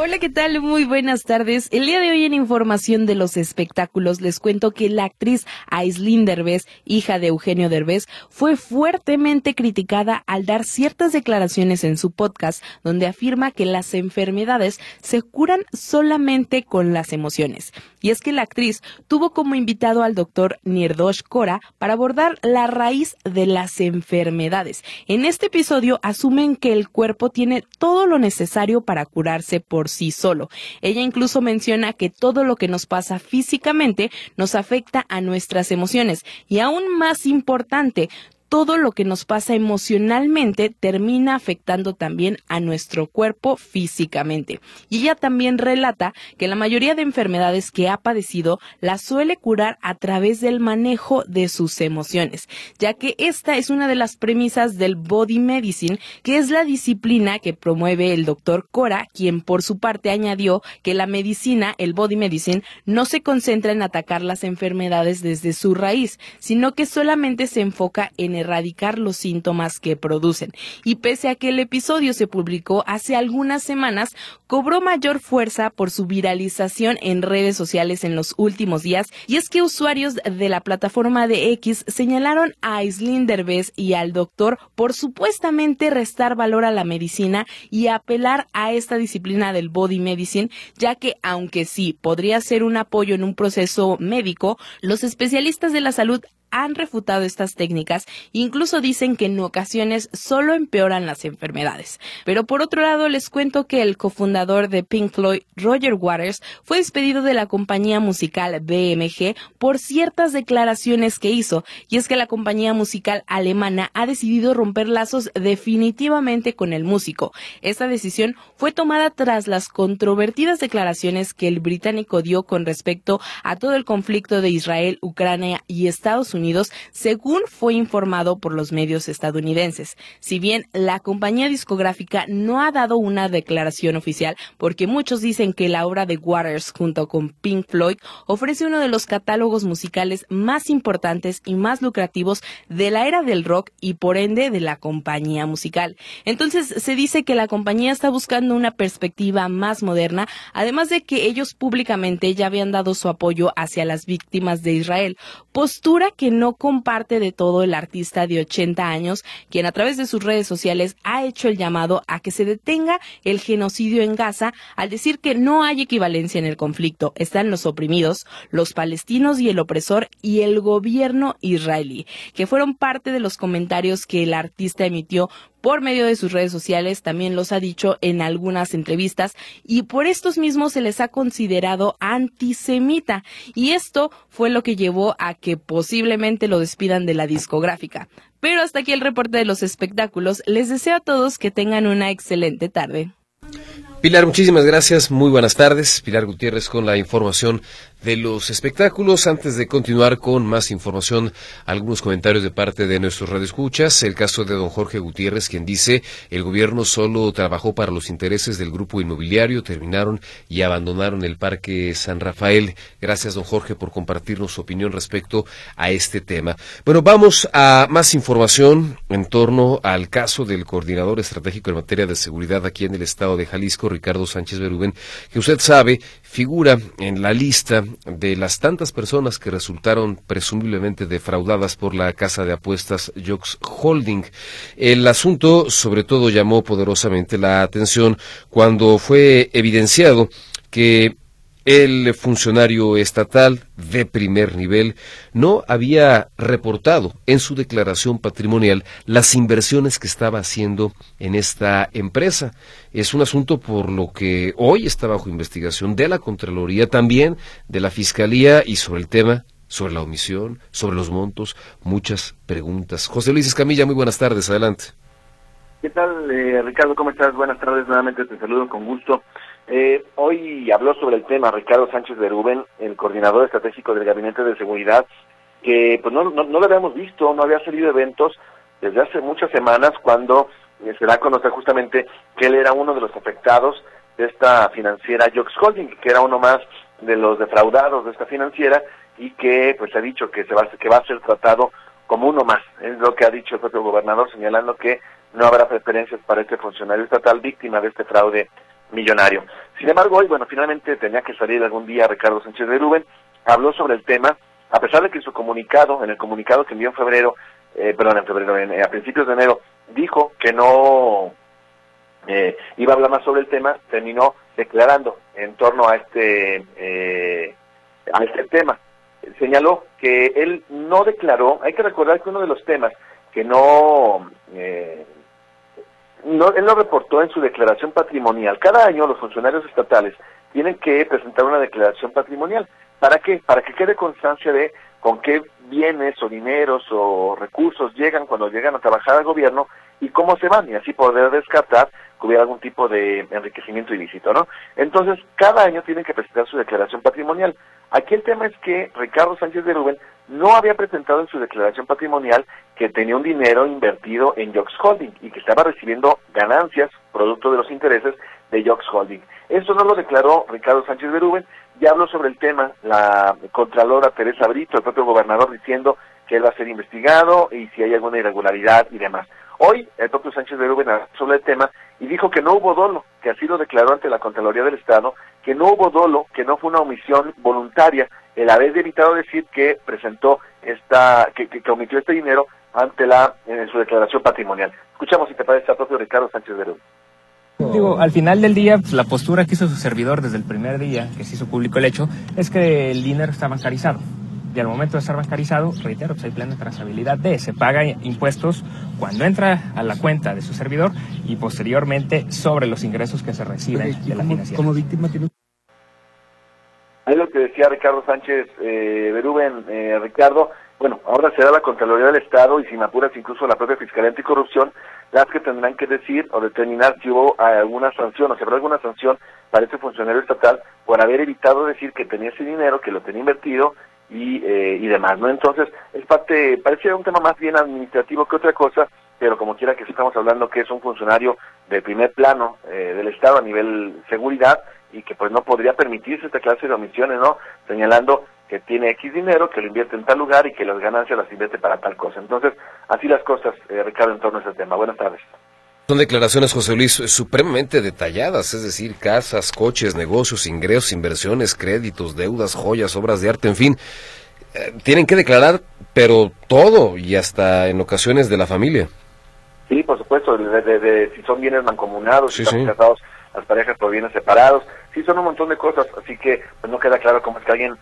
Hola, ¿qué tal? Muy buenas tardes. El día de hoy en Información de los Espectáculos les cuento que la actriz Aislinn Derbez, hija de Eugenio Derbez, fue fuertemente criticada al dar ciertas declaraciones en su podcast donde afirma que las enfermedades se curan solamente con las emociones. Y es que la actriz tuvo como invitado al doctor Nirdosh Kora para abordar la raíz de las enfermedades. En este episodio asumen que el cuerpo tiene todo lo necesario para curarse por sí solo. Ella incluso menciona que todo lo que nos pasa físicamente nos afecta a nuestras emociones y aún más importante, todo lo que nos pasa emocionalmente termina afectando también a nuestro cuerpo físicamente. Y ella también relata que la mayoría de enfermedades que ha padecido las suele curar a través del manejo de sus emociones, ya que esta es una de las premisas del body medicine, que es la disciplina que promueve el doctor Cora, quien por su parte añadió que la medicina, el body medicine, no se concentra en atacar las enfermedades desde su raíz, sino que solamente se enfoca en erradicar los síntomas que producen. Y pese a que el episodio se publicó hace algunas semanas, cobró mayor fuerza por su viralización en redes sociales en los últimos días. Y es que usuarios de la plataforma de X señalaron a Aislinn Derbez y al doctor por supuestamente restar valor a la medicina y apelar a esta disciplina del body medicine, ya que aunque sí podría ser un apoyo en un proceso médico, los especialistas de la salud han refutado estas técnicas incluso dicen que en ocasiones solo empeoran las enfermedades. Pero por otro lado, les cuento que el cofundador de Pink Floyd, Roger Waters, fue despedido de la compañía musical BMG por ciertas declaraciones que hizo. Y es que la compañía musical alemana ha decidido romper lazos definitivamente con el músico. Esta decisión fue tomada tras las controvertidas declaraciones que el británico dio con respecto a todo el conflicto de Israel, Ucrania y Estados Unidos Unidos, según fue informado por los medios estadounidenses. Si bien la compañía discográfica no ha dado una declaración oficial, porque muchos dicen que la obra de Waters junto con Pink Floyd ofrece uno de los catálogos musicales más importantes y más lucrativos de la era del rock y por ende de la compañía musical. Entonces se dice que la compañía está buscando una perspectiva más moderna, además de que ellos públicamente ya habían dado su apoyo hacia las víctimas de Israel, postura que no comparte de todo el artista de 80 años, quien a través de sus redes sociales ha hecho el llamado a que se detenga el genocidio en Gaza al decir que no hay equivalencia en el conflicto. Están los oprimidos, los palestinos y el opresor y el gobierno israelí, que fueron parte de los comentarios que el artista emitió por medio de sus redes sociales, también los ha dicho en algunas entrevistas, y por estos mismos se les ha considerado antisemita. Y esto fue lo que llevó a que posiblemente lo despidan de la discográfica. Pero hasta aquí el reporte de los espectáculos. Les deseo a todos que tengan una excelente tarde. Pilar, muchísimas gracias. Muy buenas tardes. Pilar Gutiérrez con la información de los espectáculos. Antes de continuar con más información, algunos comentarios de parte de nuestros radioescuchas. El caso de don Jorge Gutiérrez, quien dice el gobierno solo trabajó para los intereses del grupo inmobiliario, terminaron y abandonaron el Parque San Rafael. Gracias, don Jorge, por compartirnos su opinión respecto a este tema. Bueno, vamos a más información en torno al caso del coordinador estratégico en materia de seguridad aquí en el estado de Jalisco, Ricardo Sánchez Berúben, que usted sabe figura en la lista de las tantas personas que resultaron presumiblemente defraudadas por la casa de apuestas Jox Holding. El asunto sobre todo llamó poderosamente la atención cuando fue evidenciado que el funcionario estatal de primer nivel no había reportado en su declaración patrimonial las inversiones que estaba haciendo en esta empresa. Es un asunto por lo que hoy está bajo investigación de la Contraloría, también de la Fiscalía y sobre el tema sobre la omisión, sobre los montos, muchas preguntas. José Luis Escamilla, muy buenas tardes, adelante. ¿Qué tal, eh, Ricardo? ¿Cómo estás? Buenas tardes, nuevamente te saludo con gusto. Eh, hoy habló sobre el tema Ricardo Sánchez de el coordinador estratégico del Gabinete de Seguridad, que pues no, no, lo habíamos visto, no había salido eventos desde hace muchas semanas cuando eh, se da a conocer justamente que él era uno de los afectados de esta financiera Jox Holding, que era uno más de los defraudados de esta financiera y que pues ha dicho que se va que va a ser tratado como uno más, es lo que ha dicho el propio gobernador señalando que no habrá preferencias para este funcionario estatal víctima de este fraude millonario. Sin embargo, hoy, bueno, finalmente tenía que salir algún día Ricardo Sánchez de Rubén, habló sobre el tema, a pesar de que su comunicado, en el comunicado que envió en febrero, eh, perdón, en febrero, en, a principios de enero, dijo que no eh, iba a hablar más sobre el tema, terminó declarando en torno a este, eh, a este tema. Señaló que él no declaró, hay que recordar que uno de los temas que no, eh, no, él lo reportó en su declaración patrimonial. Cada año los funcionarios estatales tienen que presentar una declaración patrimonial. ¿Para qué? Para que quede constancia de con qué bienes o dineros o recursos llegan cuando llegan a trabajar al gobierno y cómo se van y así poder descartar que hubiera algún tipo de enriquecimiento ilícito, ¿no? Entonces, cada año tienen que presentar su declaración patrimonial. Aquí el tema es que Ricardo Sánchez de Rubén no había presentado en su declaración patrimonial que tenía un dinero invertido en Jox Holding y que estaba recibiendo ganancias producto de los intereses de Jox Holding. Eso no lo declaró Ricardo Sánchez de Rubén, ya habló sobre el tema la Contralora Teresa Brito, el propio gobernador, diciendo que él va a ser investigado y si hay alguna irregularidad y demás. Hoy el propio Sánchez de Rubén habló sobre el tema y dijo que no hubo dolo, que así lo declaró ante la Contraloría del Estado, que no hubo dolo, que no fue una omisión voluntaria el haber evitado decir que presentó esta, que, que, omitió este dinero ante la, en su declaración patrimonial. Escuchamos si te parece al propio Ricardo Sánchez de Rubén. Digo, al final del día, pues, la postura que hizo su servidor desde el primer día que se hizo público el hecho es que el dinero está bancarizado. Y al momento de estar bancarizado, reitero, pues hay plena trazabilidad de, se paga impuestos cuando entra a la cuenta de su servidor y posteriormente sobre los ingresos que se reciben de la financiación. Como víctima tiene es lo que decía Ricardo Sánchez eh, Berúben, eh, Ricardo, bueno, ahora será la Contraloría del Estado y sin apuras incluso la propia Fiscalía Anticorrupción las que tendrán que decir o determinar si hubo alguna sanción o si habrá alguna sanción para este funcionario estatal por haber evitado decir que tenía ese dinero, que lo tenía invertido y, eh, y demás, ¿no? Entonces, es parte, parece un tema más bien administrativo que otra cosa, pero como quiera que estamos hablando que es un funcionario de primer plano eh, del Estado a nivel seguridad y que pues no podría permitirse esta clase de omisiones, ¿no? Señalando que tiene X dinero, que lo invierte en tal lugar y que las ganancias las invierte para tal cosa. Entonces, así las cosas, eh, Ricardo, en torno a ese tema. Buenas tardes. Son declaraciones, José Luis, supremamente detalladas, es decir, casas, coches, negocios, ingresos, inversiones, créditos, deudas, joyas, obras de arte, en fin. Eh, tienen que declarar, pero todo y hasta en ocasiones de la familia. Sí, por supuesto, de, si son bienes mancomunados, si están casados las parejas por bienes separados, sí son un montón de cosas, así que pues no queda claro cómo es que alguien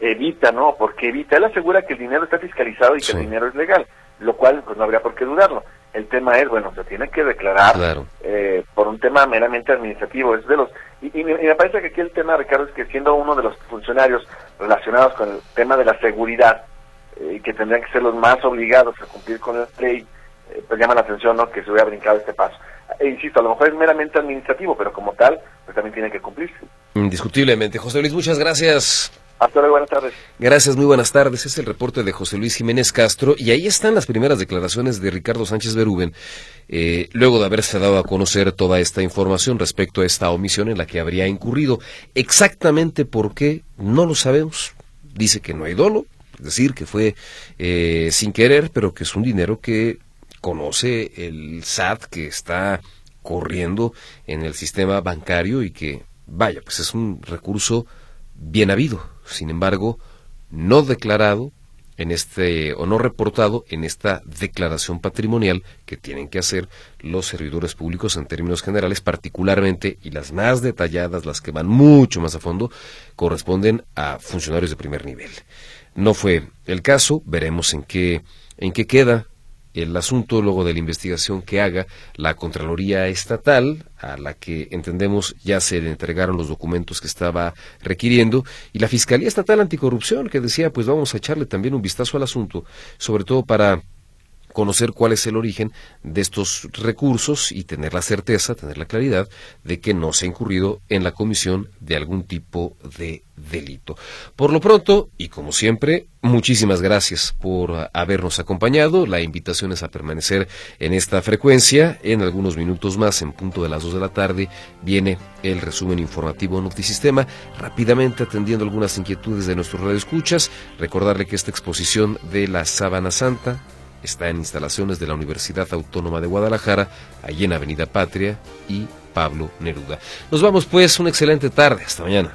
evita, ¿no? Porque evita, él asegura que el dinero está fiscalizado y que el dinero es legal, lo cual pues no habría por qué dudarlo. El tema es, bueno, se tiene que declarar eh, por un tema meramente administrativo, es de los y, me parece que aquí el tema, Ricardo, es que siendo uno de los funcionarios relacionados con el tema de la seguridad, y eh, que tendrían que ser los más obligados a cumplir con la ley, eh, pues llama la atención ¿no? que se hubiera brincado este paso. E insisto, a lo mejor es meramente administrativo, pero como tal, pues también tiene que cumplirse. Indiscutiblemente. José Luis, muchas gracias. Hasta luego, buenas tardes. Gracias, muy buenas tardes. Es el reporte de José Luis Jiménez Castro y ahí están las primeras declaraciones de Ricardo Sánchez Berúben, eh, luego de haberse dado a conocer toda esta información respecto a esta omisión en la que habría incurrido. Exactamente por qué, no lo sabemos. Dice que no hay dolo, es decir, que fue eh, sin querer, pero que es un dinero que conoce el SAT que está corriendo en el sistema bancario y que, vaya, pues es un recurso bien habido, sin embargo, no declarado en este o no reportado en esta declaración patrimonial que tienen que hacer los servidores públicos en términos generales, particularmente y las más detalladas, las que van mucho más a fondo, corresponden a funcionarios de primer nivel. No fue el caso, veremos en qué en qué queda el asunto luego de la investigación que haga la Contraloría Estatal, a la que entendemos ya se le entregaron los documentos que estaba requiriendo, y la Fiscalía Estatal Anticorrupción, que decía, pues vamos a echarle también un vistazo al asunto, sobre todo para conocer cuál es el origen de estos recursos y tener la certeza, tener la claridad de que no se ha incurrido en la comisión de algún tipo de delito. Por lo pronto, y como siempre, muchísimas gracias por habernos acompañado. La invitación es a permanecer en esta frecuencia. En algunos minutos más, en punto de las dos de la tarde, viene el resumen informativo Notisistema, rápidamente atendiendo algunas inquietudes de nuestros radioescuchas. Recordarle que esta exposición de la Sábana Santa está en instalaciones de la Universidad Autónoma de Guadalajara, allí en Avenida Patria y Pablo Neruda. Nos vamos pues, una excelente tarde, hasta mañana.